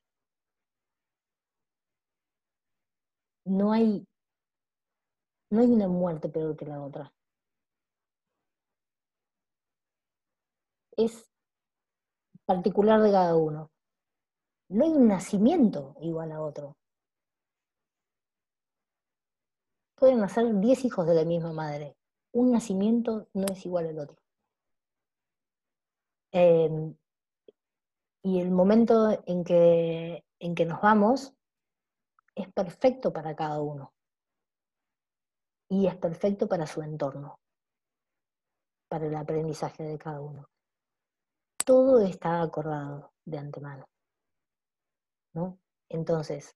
No hay, no hay una muerte peor que la otra. es particular de cada uno. No hay un nacimiento igual a otro. Pueden nacer 10 hijos de la misma madre. Un nacimiento no es igual al otro. Em, y el momento en que, en que nos vamos es perfecto para cada uno. Y es perfecto para su entorno, para el aprendizaje de cada uno todo está acordado de antemano. ¿no? Entonces,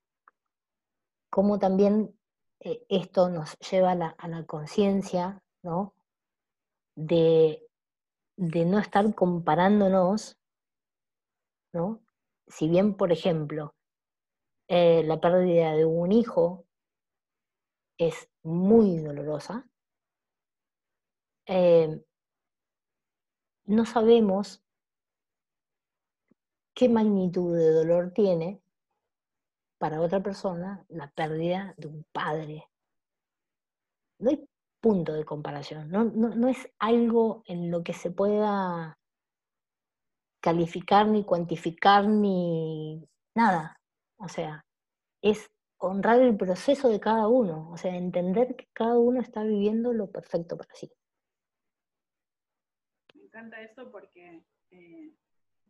como también eh, esto nos lleva a la, conciencia, ¿no? De, no estar comparándonos, ¿no? Si bien, por ejemplo, eh, la pérdida de un hijo es muy dolorosa, eh, no sabemos qué magnitud de dolor tiene para otra persona la pérdida de un padre. No hay punto de comparación, no, es algo en lo que se pueda calificar, ni cuantificar, ni nada. O sea, es honrar el proceso de cada uno, o sea, entender que cada uno está viviendo lo perfecto para sí. Me encanta eso porque eh,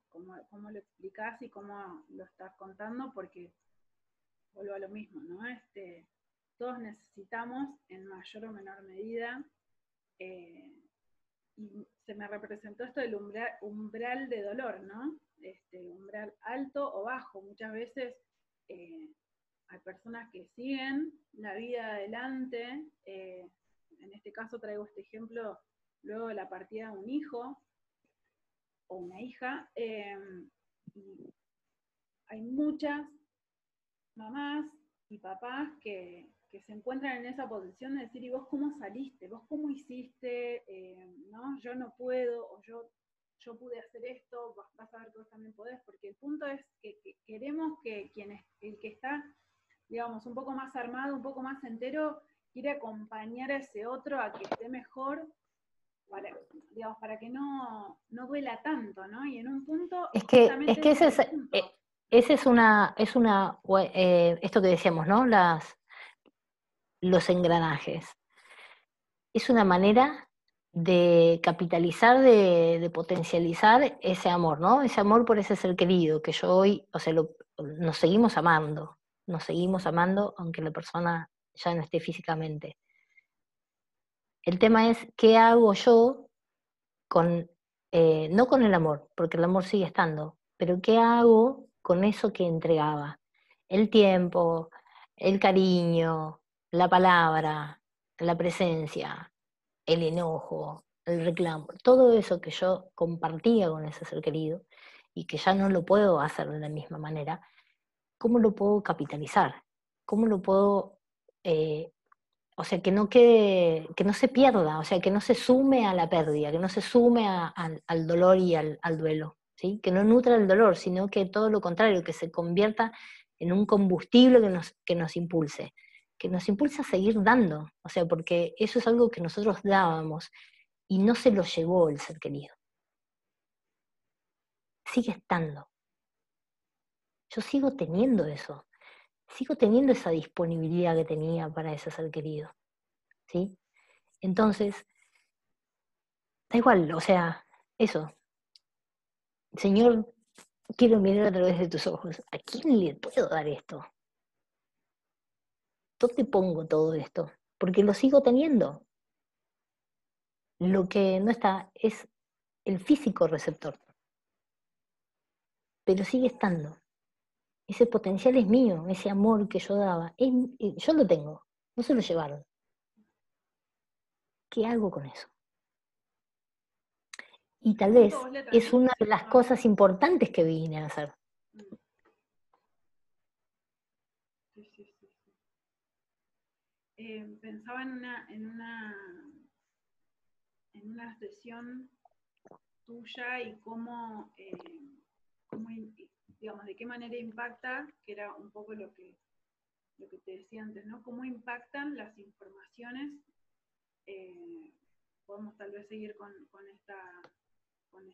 cómo, lo explicás y cómo lo estás contando, porque vuelvo a lo mismo, ¿no? Este, todos necesitamos en mayor o menor medida, eh, y se me representó esto del umbral, de dolor, ¿no? Este, umbral alto o bajo. Muchas veces eh, hay personas que siguen la vida adelante, eh, en este caso traigo este ejemplo luego de la partida de un hijo, o una hija, em, hay muchas mamás y papás que, se encuentran en esa posición de decir, ¿y vos cómo saliste? ¿Vos cómo hiciste? ¿no? Yo no puedo, o yo, yo pude hacer esto, vas a ver que vos también podés, porque el punto es que, queremos que quien el que está, digamos, un poco más armado, un poco más entero, quiere acompañar a ese otro a que esté mejor para, digamos, para que no, no duela tanto, ¿no? Y en un punto... Es que, es que ese es, eh, ese es una, es una eh, esto que decíamos, ¿no? Las, los engranajes. Es una manera de capitalizar, de, potencializar ese amor, ¿no? Ese amor por ese ser querido, que yo hoy, o sea, nos seguimos amando, nos seguimos amando aunque la persona ya no esté físicamente. El tema es qué hago yo con, eh, no con el amor, porque el amor sigue estando, pero qué hago con eso que entregaba. El tiempo, el cariño, la palabra, la presencia, el enojo, el reclamo, todo eso que yo compartía con ese ser querido y que ya no lo puedo hacer de la misma manera, ¿cómo lo puedo capitalizar? ¿Cómo lo puedo eh, o sea, que no quede, que no se pierda, o sea, que no se sume a la pérdida, que no se sume al dolor y al, duelo, ¿sí? Que no nutra el dolor, sino que todo lo contrario, que se convierta en un combustible que nos, que nos impulse, que nos impulse a seguir dando, o sea, porque eso es algo que nosotros dábamos y no se lo llevó el ser querido. Sigue estando. Yo sigo teniendo eso sigo teniendo esa disponibilidad que tenía para ese ser querido. ¿Sí? Entonces, da igual, o sea, eso. Señor, quiero mirar a través de tus ojos. ¿A quién le puedo dar esto? ¿Dónde pongo todo esto? Porque lo sigo teniendo. Lo que no está es el físico receptor. Pero sigue estando. Ese potencial es mío, ese amor que yo daba. Eh, yo lo tengo, no se lo llevaron. ¿Qué hago con eso? Y tal vez es una de las cosas importantes que vine a hacer. Eh, pensaba en una, en una en una sesión tuya y cómo, eh, cómo digamos, de qué manera impacta, que era un poco lo que, lo que te decía antes, ¿no? Cómo impactan las informaciones. Eh, podemos tal vez seguir con, esta, con,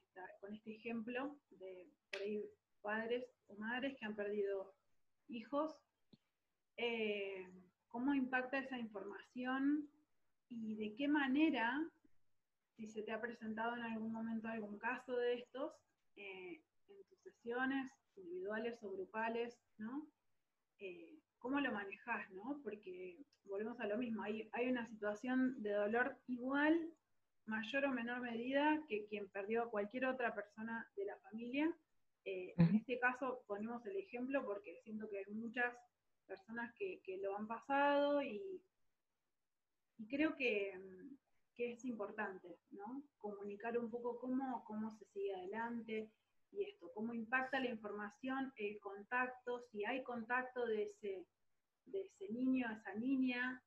este ejemplo de por ahí padres o madres que han perdido hijos. Eh, ¿Cómo impacta esa información y de qué manera, si se te ha presentado en algún momento algún caso de estos, eh, en tus sesiones individuales o grupales, ¿no? Eh, ¿Cómo lo manejas, no? Porque volvemos a lo mismo, hay, hay una situación de dolor igual, mayor o menor medida, que quien perdió a cualquier otra persona de la familia. Eh, en este caso ponemos el ejemplo porque siento que hay muchas personas que, lo han pasado y, creo que, es importante, ¿no? Comunicar un poco cómo, cómo se sigue adelante y esto, cómo impacta la información, el contacto, si hay contacto de ese, de ese niño, esa niña,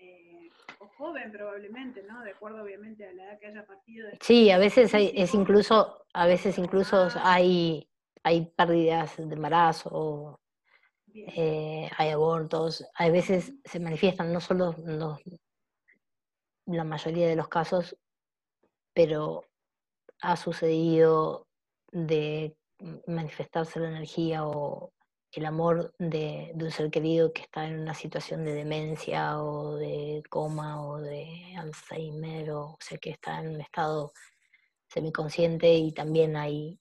eh, o joven probablemente, ¿no? De acuerdo obviamente a la edad que haya partido. Sí, a veces es incluso, a veces incluso ah. hay, hay pérdidas de embarazo, eh, hay abortos, a veces se manifiestan no solo la mayoría de los casos, pero ha sucedido de manifestarse la energía o el amor de, un ser querido que está en una situación de demencia o de coma o de Alzheimer, o, que está en un estado semiconsciente y también hay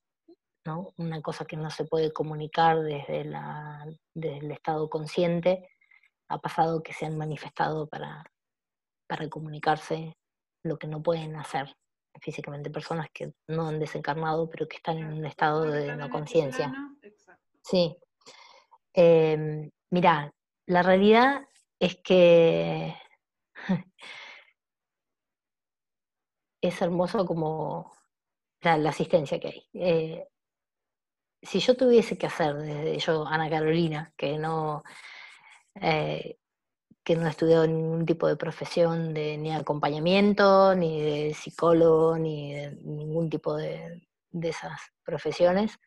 ¿no? una cosa que no se puede comunicar desde, la, desde el estado consciente, ha pasado que se han manifestado para, para comunicarse lo que no pueden hacer físicamente, personas que no han desencarnado, pero que están en un estado de no conciencia. Sí, eh, mirá, la realidad es que [LAUGHS] es hermoso como la, asistencia que hay. Eh, si yo tuviese que hacer desde yo, Ana Carolina, que no, eh, que no he estudiado ningún tipo de profesión de ni acompañamiento, ni de psicólogo, ni de ningún tipo de, esas profesiones,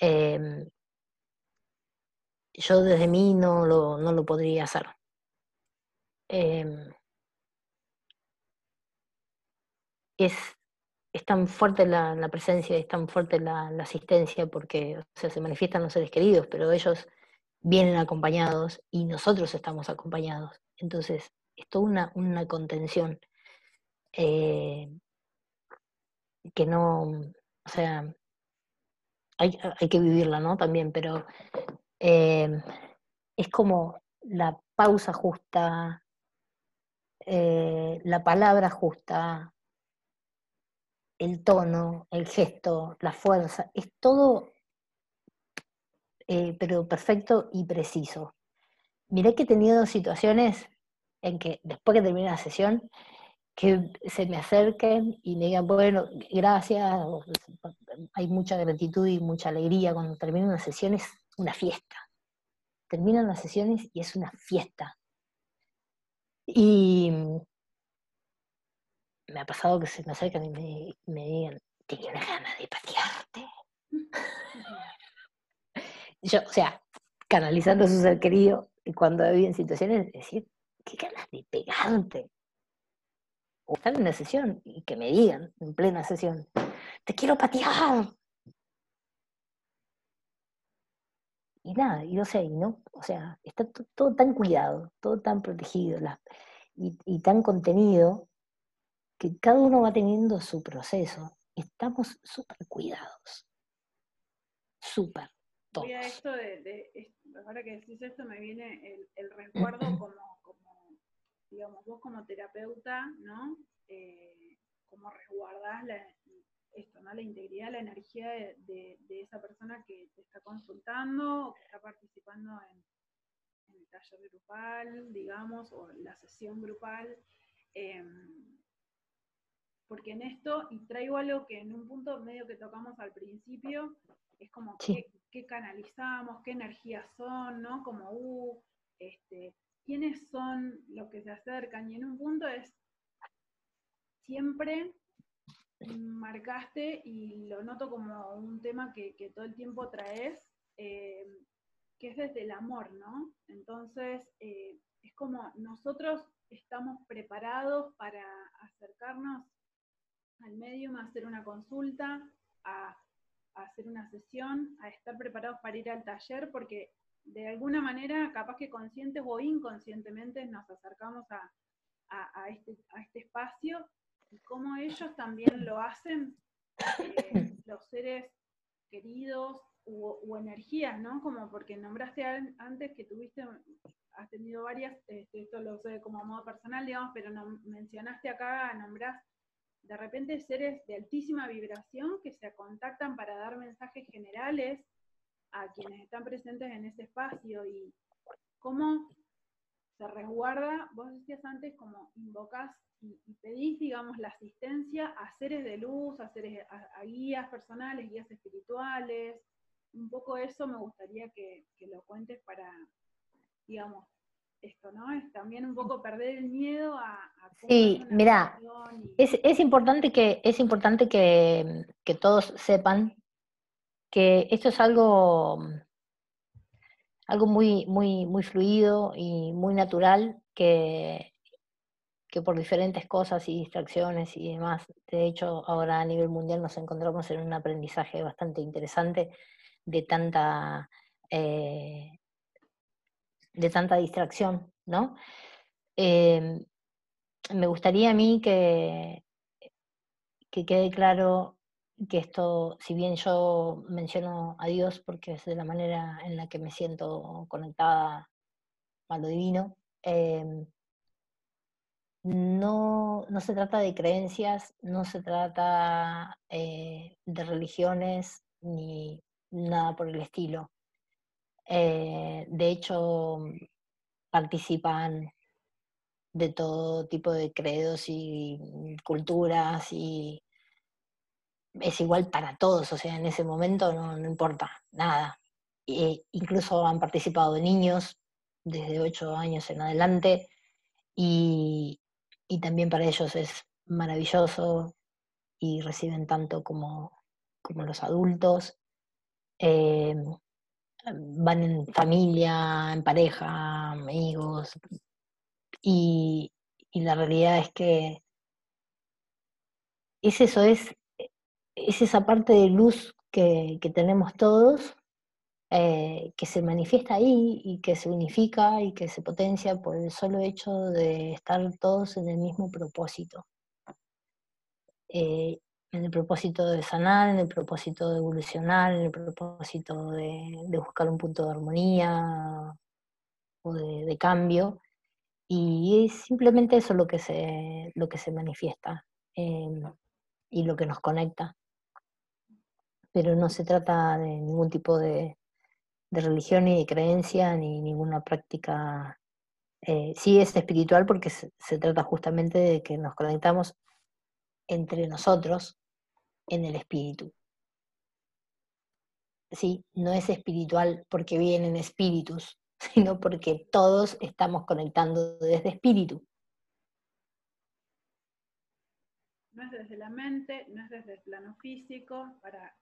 eh, yo desde mí no lo, no lo podría hacer. Em, es, es, tan fuerte la, la, presencia, es tan fuerte la, asistencia porque o sea, se manifiestan los seres queridos, pero ellos vienen acompañados y nosotros estamos acompañados. Entonces, es toda una, una contención eh, que no, o sea, hay, hay, que vivirla, ¿no? También, pero Em, es como la pausa justa, eh, la palabra justa, el tono, el gesto, la fuerza, es todo, eh, pero perfecto y preciso. Miré que he tenido situaciones en que después que termine la sesión, que se me acerquen y me digan, bueno, gracias, hay mucha gratitud y mucha alegría cuando termino una sesión, es una fiesta. Terminan las sesiones y es una fiesta. Y me ha pasado que se me acercan y me, digan, tenía una gana de patearte. Yo, o sea, canalizando a su ser querido, y cuando en situaciones, decir, qué ganas de pegarte. O estar en una sesión y que me digan en plena sesión, te quiero patear. y nada, y no sé, y no, o sea, está todo tan cuidado, todo tan protegido y, tan contenido que cada uno va teniendo su proceso. Estamos súper cuidados. Súper. Mira, esto de, ahora que decís esto, me viene el, resguardo [CLEARS THROAT] como, como, digamos, vos como terapeuta, ¿no? Eh, como resguardás la, esto, ¿no? La integridad, la energía de, esa persona que te está consultando o que está participando en, el taller grupal, digamos, o la sesión grupal. Em, porque en esto, y traigo algo que en un punto medio que tocamos al principio, es como qué, canalizamos, qué energías son, ¿no? Como, uh, este, quiénes son los que se acercan, y en un punto es siempre marcaste y lo noto como un tema que, todo el tiempo traes, eh, que es desde el amor, ¿no? Entonces, eh, es como nosotros estamos preparados para acercarnos al medium, a hacer una consulta, a, hacer una sesión, a estar preparados para ir al taller, porque de alguna manera, capaz que conscientes o inconscientemente, nos acercamos a, a, este, a este espacio y cómo ellos también lo hacen, eh, [COUGHS] los seres queridos o, energías, ¿no? Como porque nombraste antes que tuviste, has tenido varias, este, esto lo sé como a modo personal, digamos, pero no, mencionaste acá, nombrás de repente seres de altísima vibración que se contactan para dar mensajes generales a quienes están presentes en ese espacio y, cómo se resguarda, vos decías antes, como invocás y, pedís, digamos, la asistencia a seres de luz, a, seres, a, guías personales, guías espirituales. Un poco eso me gustaría que, lo cuentes para, digamos, esto, ¿no? Es también un poco perder el miedo a... sí, mira, es, importante, que, es importante que, que todos sepan que esto es algo algo muy, muy, muy fluido y muy natural que, que por diferentes cosas y distracciones y demás, de hecho ahora a nivel mundial nos encontramos en un aprendizaje bastante interesante de tanta, eh, de tanta distracción, ¿no? Em, me gustaría a mí que, que quede claro que esto, si bien yo menciono a Dios porque es de la manera en la que me siento conectada a lo divino, em, no, no, se trata de creencias, no se trata eh, de religiones ni nada por el estilo. Eh, de hecho, participan de todo tipo de credos y culturas y es igual para todos, o sea, en ese momento no, importa nada. incluso han participado niños desde ocho años en adelante y, también para ellos es maravilloso y reciben tanto como, como los adultos. Eh, van en familia, en pareja, amigos, y, y la realidad es que es eso, es es esa parte de luz que, tenemos todos, eh, que se manifiesta ahí y que se unifica y que se potencia por el solo hecho de estar todos en el mismo propósito. Eh, en el propósito de sanar, en el propósito de evolucionar, en el propósito de, buscar un punto de armonía o de, cambio. Y es simplemente eso lo que se, lo que se manifiesta eh, y lo que nos conecta pero no se trata de ningún tipo de, religión ni de creencia ni ninguna práctica. Eh, sí es espiritual porque se, trata justamente de que nos conectamos entre nosotros en el espíritu. Sí, no es espiritual porque vienen espíritus, [LAUGHS] sino porque todos estamos conectando desde espíritu. No es desde la mente, no es desde el plano físico, para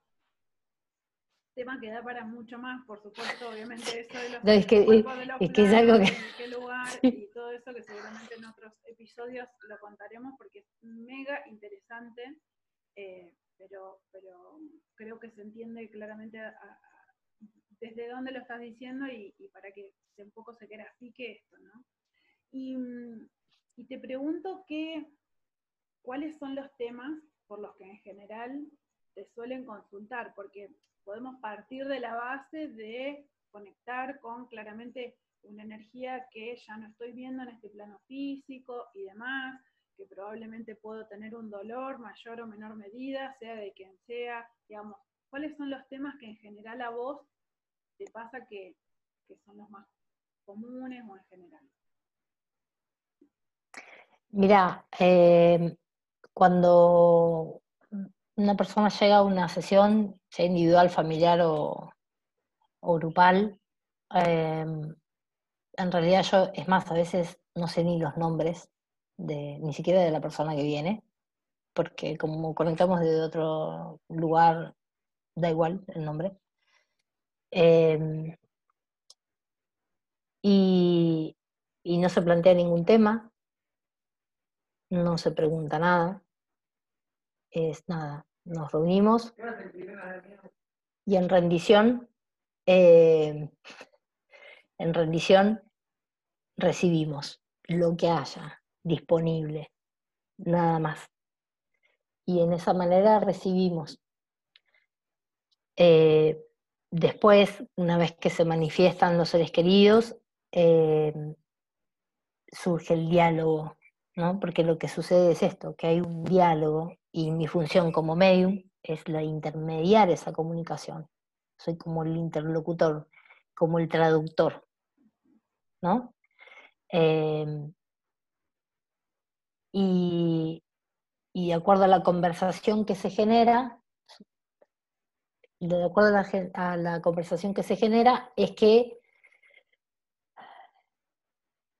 tema que da para mucho más, por supuesto, obviamente eso de los, es que, de los es, que es algo que... qué [LAUGHS] lugar y todo eso que seguramente en otros episodios lo contaremos porque es mega interesante, eh, pero, creo que se entiende claramente desde dónde lo estás diciendo y, para que un poco se grafique esto, ¿no? Y, y te pregunto que, cuáles son los temas por los que en general te suelen consultar, porque podemos partir de la base de conectar con claramente una energía que ya no estoy viendo en este plano físico y demás, probablemente puedo tener un dolor mayor o menor medida, sea de quien sea, digamos, ¿cuáles son los temas que en general a vos te pasa que, son los más comunes o en general? Mira, eh, cuando una persona llega a una sesión, sea individual, familiar o, grupal, em, en realidad yo, es más, a veces no sé ni los nombres, de, ni siquiera de la persona que viene, porque como conectamos desde otro lugar, da igual el nombre. Em, y, no se plantea ningún tema, no se pregunta nada es nada, nos reunimos y en rendición, eh, en rendición recibimos lo que haya disponible, nada más. Y en esa manera recibimos. Eh, después, una vez que se manifiestan los seres queridos, eh, surge el diálogo, ¿no? Porque lo que sucede es esto, que hay un diálogo y mi función como medium es la intermediar esa comunicación. Soy como el interlocutor, como el traductor. ¿no? Em, y, de acuerdo a la conversación que se genera, de acuerdo a la, conversación que se genera, es que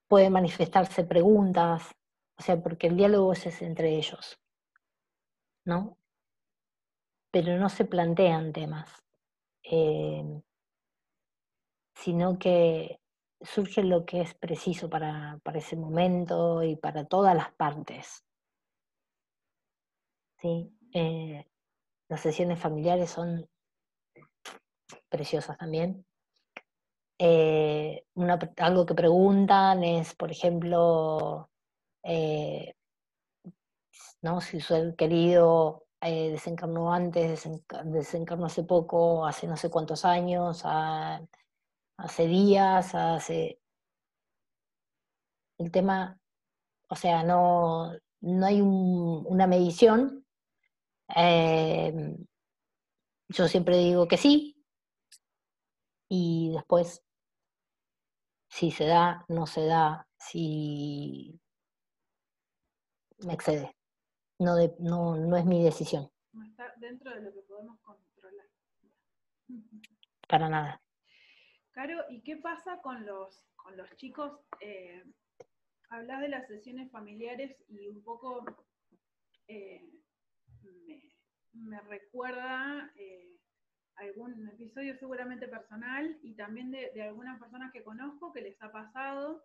pueden manifestarse preguntas, o sea, porque el diálogo es entre ellos, ¿no? Pero no se plantean temas, eh, sino que surge lo que es preciso para, para, ese momento y para todas las partes. ¿Sí? Eh, las sesiones familiares son preciosas también. Eh, algo que preguntan es, por ejemplo, eh, ¿no? si su querido desencarnó antes, desencarnó hace poco, hace no sé cuántos años, hace días, hace... El tema, o sea, no, no hay una medición. yo siempre digo que sí, y después si se da, no se da, si me excede. No, no, no es mi decisión. No está dentro de lo que podemos controlar. Para nada. Caro, ¿y qué pasa con los, con los chicos? Eh, hablas de las sesiones familiares y un poco eh, me, recuerda eh, algún episodio seguramente personal y también de, algunas personas que conozco que les ha pasado,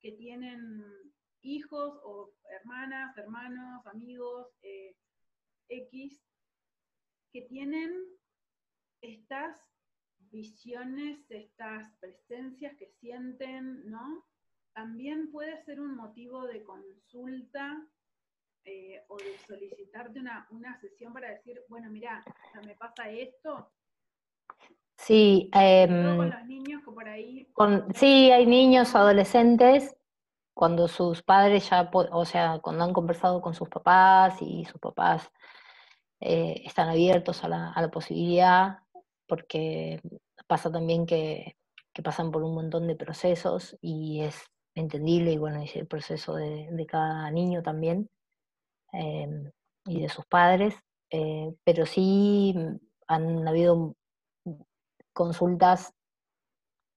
que tienen hijos o hermanas, hermanos, amigos, eh, X, que tienen estas visiones, estas presencias que sienten, ¿no? También puede ser un motivo de consulta eh, o de solicitarte una, una, sesión para decir, bueno, mira, me pasa esto, Sí, em, con los niños que por ahí... sí, hay niños, adolescentes, cuando sus padres ya, o sea, cuando han conversado con sus papás y sus papás eh, están abiertos a la, posibilidad, porque pasa también que, pasan por un montón de procesos y es entendible, y bueno, es el proceso de, cada niño también em, y de sus padres, eh, pero sí han habido consultas.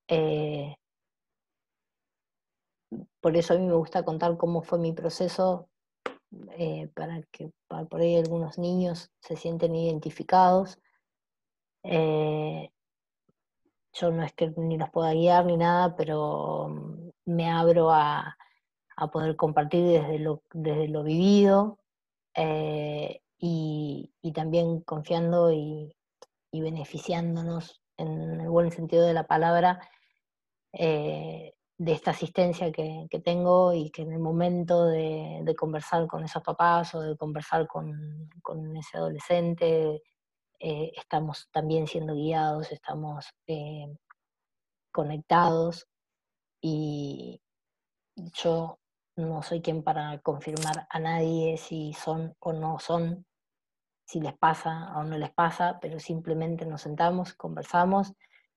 Eh, por eso a mí me gusta contar cómo fue mi proceso, eh, para que por ahí algunos niños se sienten identificados. Yo no es que ni los pueda guiar ni nada, pero mm, me abro a, poder compartir desde lo, desde lo vivido y, y, también confiando y, beneficiándonos en el buen sentido de la palabra, eh, de esta asistencia que, tengo y que en el momento de, conversar con esos papás o de conversar con, ese adolescente, eh, estamos también siendo guiados, estamos eh, conectados y yo no soy quien para confirmar a nadie si son o no son si les pasa o no les pasa, pero simplemente nos sentamos, conversamos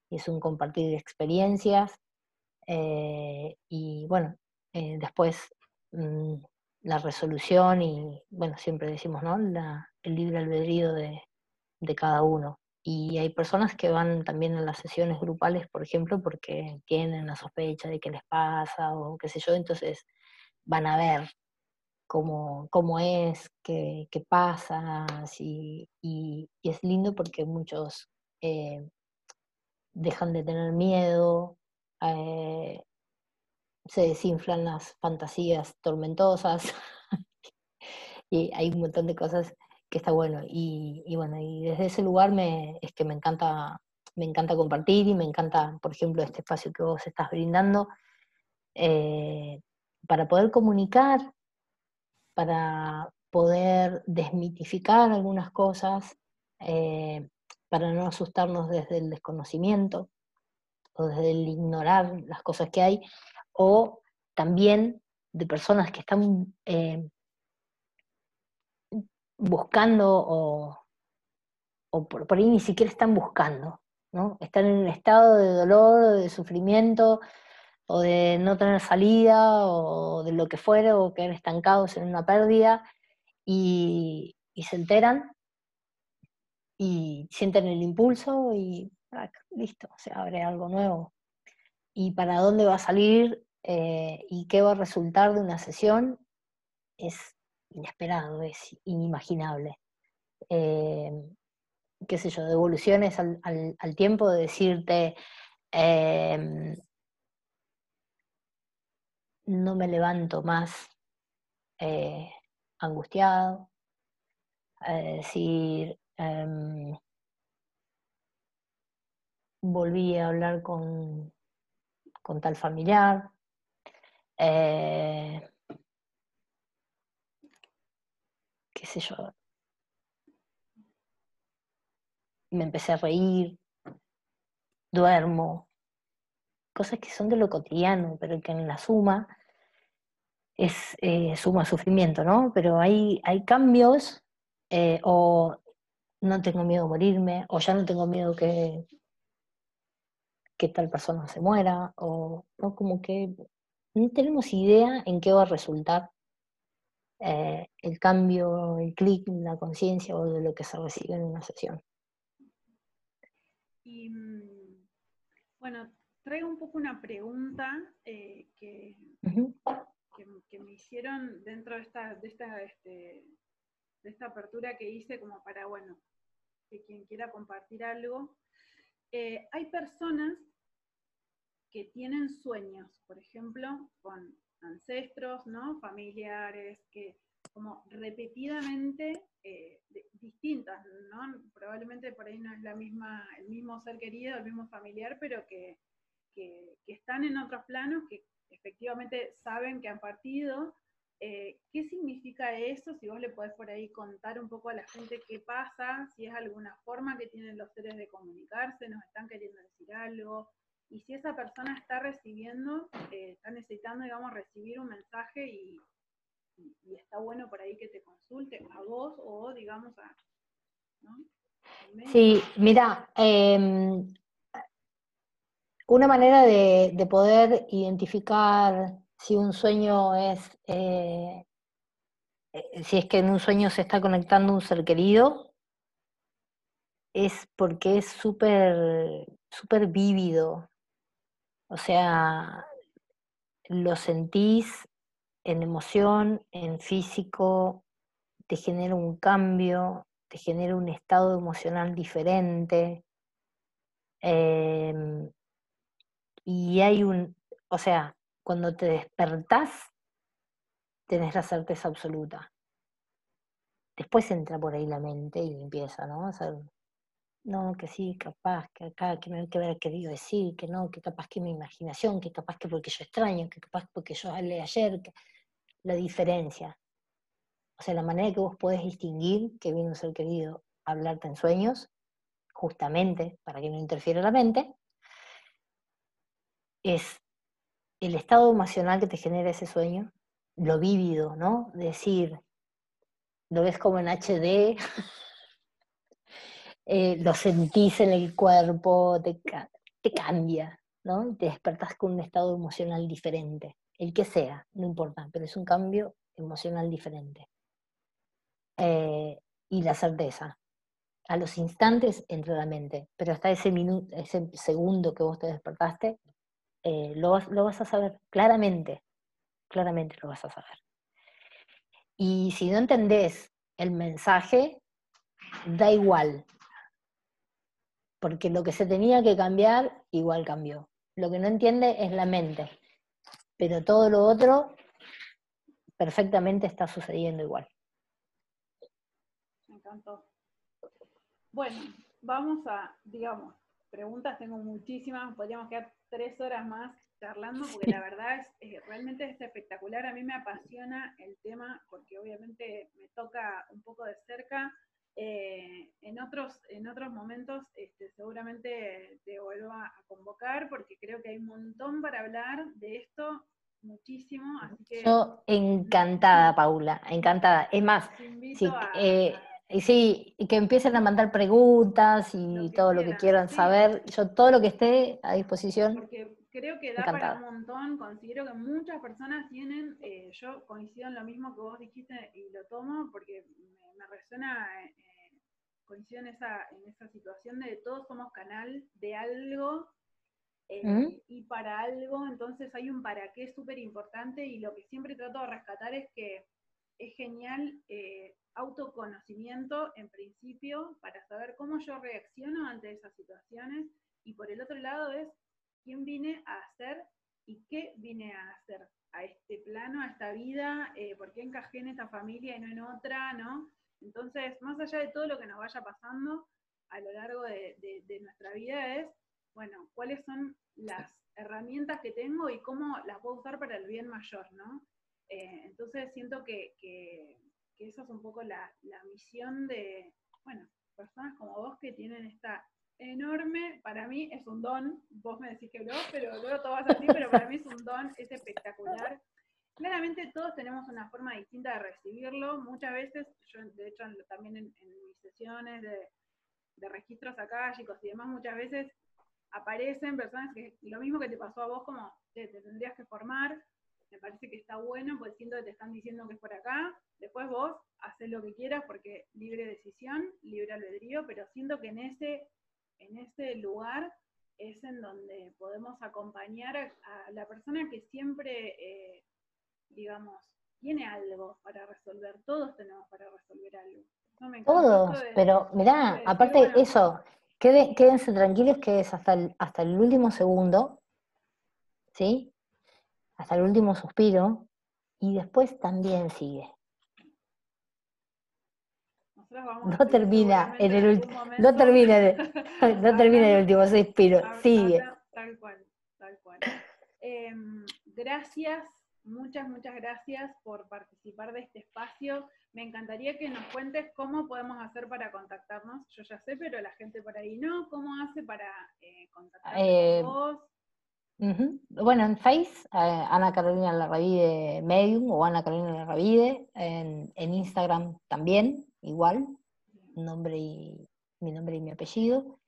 y es un compartir de experiencias. Eh, y bueno, eh, después mm, la resolución y bueno, siempre decimos, ¿no? el libre albedrío de, de cada uno. Y hay personas que van también a las sesiones grupales, por ejemplo, porque tienen la sospecha de que les pasa o qué sé yo, entonces van a ver cómo, es, qué, pasa, y, es lindo porque muchos eh, dejan de tener miedo, eh, se desinflan las fantasías tormentosas, [LAUGHS] y hay un montón de cosas que está bueno. Y, bueno, y desde ese lugar es que me encanta, me encanta compartir y me encanta, por ejemplo, este espacio que vos estás brindando, eh, para poder comunicar para poder desmitificar algunas cosas, eh, para no asustarnos desde el desconocimiento o desde el ignorar las cosas que hay, o también de personas que están eh, buscando o, por, ahí ni siquiera están buscando, ¿no? Están en un estado de dolor, de sufrimiento o de no tener salida, o de lo que fuera, o quedar estancados en una pérdida, y, se enteran y sienten el impulso y listo, se abre algo nuevo. Y para dónde va a salir eh, y qué va a resultar de una sesión es inesperado, es inimaginable. Eh, qué sé yo, devoluciones al, al, tiempo de decirte, em, no me levanto más eh, angustiado, decir, em, volví a hablar con, con tal familiar, eh, qué sé yo, me empecé a reír, duermo, cosas que son de lo cotidiano, pero que en la suma es eh, suma sufrimiento, ¿no? Pero hay, hay cambios, eh, o no tengo miedo a morirme, o ya no tengo miedo que, que tal persona se muera, o ¿no? como que no tenemos idea en qué va a resultar eh, el cambio, el clic la conciencia o de lo que se recibe en una sesión. Y mm, bueno, traigo un poco una pregunta eh, que, que, me hicieron dentro de esta, de esta, este, de esta apertura que hice como para, bueno, que quien quiera compartir algo. Eh, hay personas que tienen sueños, por ejemplo, con ancestros, ¿no? Familiares, que como repetidamente eh, distintas, ¿no? Probablemente por ahí no es la misma, el mismo ser querido, el mismo familiar, pero que, están en otros planos, que efectivamente saben que han partido. Eh, ¿Qué significa eso? Si vos le podés por ahí contar un poco a la gente qué pasa, si es alguna forma que tienen los seres de comunicarse, nos están queriendo decir algo, y si esa persona está recibiendo, eh, está necesitando, digamos, recibir un mensaje y, está bueno por ahí que te consulte a vos o, digamos, a... Sí, mira, em, una manera de, poder identificar si un sueño es, eh, eh, si es que en un sueño se está conectando un ser querido, es porque es súper, súper vívido, o sea, lo sentís en emoción, en físico, te genera un cambio, te genera un estado emocional diferente. Em, y hay un, o sea, cuando te despertás, tenés la certeza absoluta. Después entra por ahí la mente y empieza, ¿no? A no, que sí, capaz, que acá, que me que haber querido decir, que no, que capaz que mi imaginación, que capaz que porque yo extraño, que capaz porque yo hablé ayer, la diferencia. O sea, la manera que vos podés distinguir que viene un ser querido a hablarte en sueños, justamente para que no interfiera la mente, es el estado emocional que te genera ese sueño, lo vívido, ¿no? Decir, lo ves como en HD, [LAUGHS] Eh, lo sentís en el cuerpo, te, cambia, ¿no? Te despertás con un estado emocional diferente, el que sea, no importa, pero es un cambio emocional diferente. Eh, y la certeza. A los instantes entra la mente, pero hasta ese minuto, ese segundo que vos te despertaste, eh, lo, lo vas a saber claramente, claramente lo vas a saber. Y si no entendés el mensaje, da igual, porque lo que se tenía que cambiar igual cambió. Lo que no entiende es la mente, pero todo lo otro perfectamente está sucediendo igual. Me encantó. Bueno, vamos a, digamos, preguntas tengo muchísimas, podríamos quedar tres horas más charlando, porque la verdad es, eh, realmente es espectacular. A mí me apasiona el tema, porque obviamente me toca un poco de cerca eh, en, otros, en otros momentos este, seguramente te vuelvo a, convocar porque creo que hay un montón para hablar de esto, muchísimo. Así que, Yo encantada, Paula, encantada. Es más, sí, eh, sí, que empiecen a mandar preguntas y todo lo que quieran saber. Yo todo lo que esté a disposición. Porque creo que da para un montón, considero que muchas personas tienen, eh, yo coincido en lo mismo que vos dijiste y lo tomo porque me, resuena, eh, coincido en esa, en esa situación de todos somos canal de algo eh, ¿Mm? y para algo, entonces hay un para qué súper importante y lo que siempre trato de rescatar es que es genial autoconocimiento en principio para saber cómo yo reacciono ante esas situaciones y por el otro lado es quién vine a hacer y qué vine a hacer a este plano, a esta vida, eh, por qué encajé en esta familia y no en otra, ¿no? Entonces, más allá de todo lo que nos vaya pasando a lo largo de, nuestra vida es, bueno, cuáles son las herramientas que tengo y cómo las puedo usar para el bien mayor, ¿no? Eh, entonces siento que, que, esa es un poco la, la misión de, bueno, personas como vos que tienen esta enorme, para mí es un don, vos me decís que no, pero luego todo va así, pero para mí es un don, es espectacular. Claramente todos tenemos una forma distinta de recibirlo, muchas veces, yo de hecho también en, mis sesiones de, registros acálicos y demás, muchas veces aparecen personas que lo mismo que te pasó a vos, como te, tendrías que formar, me parece que está bueno, porque siento que te están diciendo que es por acá, después vos haces lo que quieras porque libre decisión, libre albedrío, pero siento que en ese en ese lugar es en donde podemos acompañar a, la persona que siempre, eh, digamos, tiene algo para resolver. Todos tenemos para resolver algo. Todos, pero mirá, aparte de eso, quédense tranquilos que es hasta el, hasta el último segundo, ¿sí? Hasta el último suspiro, y después también sigue [LAUGHS] no termina en el último, no termina, no termina en el último suspiro, sigue. Tal cual, tal cual. Em, gracias, muchas, muchas gracias por participar de este espacio. Me encantaría que nos cuentes cómo podemos hacer para contactarnos. Yo ya sé, pero la gente por ahí no. ¿Cómo hace para eh, contactarnos eh, vos? Bueno, en Face, eh, Ana Carolina Larravide Medium o Ana Carolina Larravide, en, en Instagram también, igual, nombre y, mi nombre y mi apellido.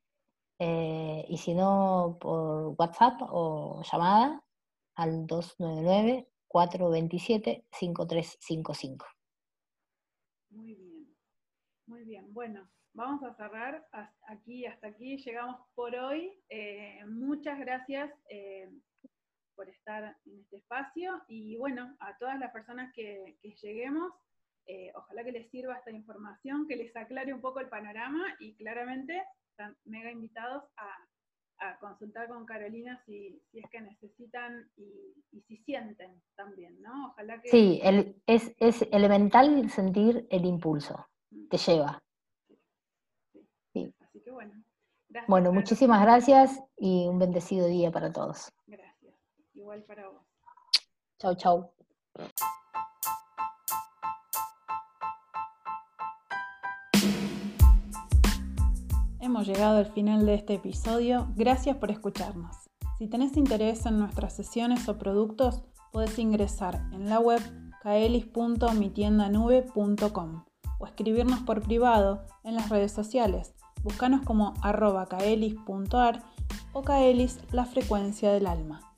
Eh, y si no, por WhatsApp o llamada al 299-427-5355. Muy bien, muy bien. Bueno, vamos a cerrar aquí, hasta aquí llegamos por hoy. Eh, muchas gracias eh, por estar en este espacio y bueno, a todas las personas que lleguemos, eh, ojalá que les sirva esta información, que les aclare un poco el panorama y claramente están mega invitados a, consultar con Carolina si, es que necesitan y, si sienten también, ¿no? Ojalá que... Sí, es, es, elemental sentir el impulso, mm. te lleva. Sí. Así que bueno. bueno, muchísimas gracias y un bendecido día para todos. Gracias. Igual para vos. Chau, chau. Hemos llegado al final de este episodio. Gracias por escucharnos. Si tenés interés en nuestras sesiones o productos, puedes ingresar en la web kaelis.mitiendanube.com o escribirnos por privado en las redes sociales. Búscanos como arroba kaelis.ar o kaelis la frecuencia del alma.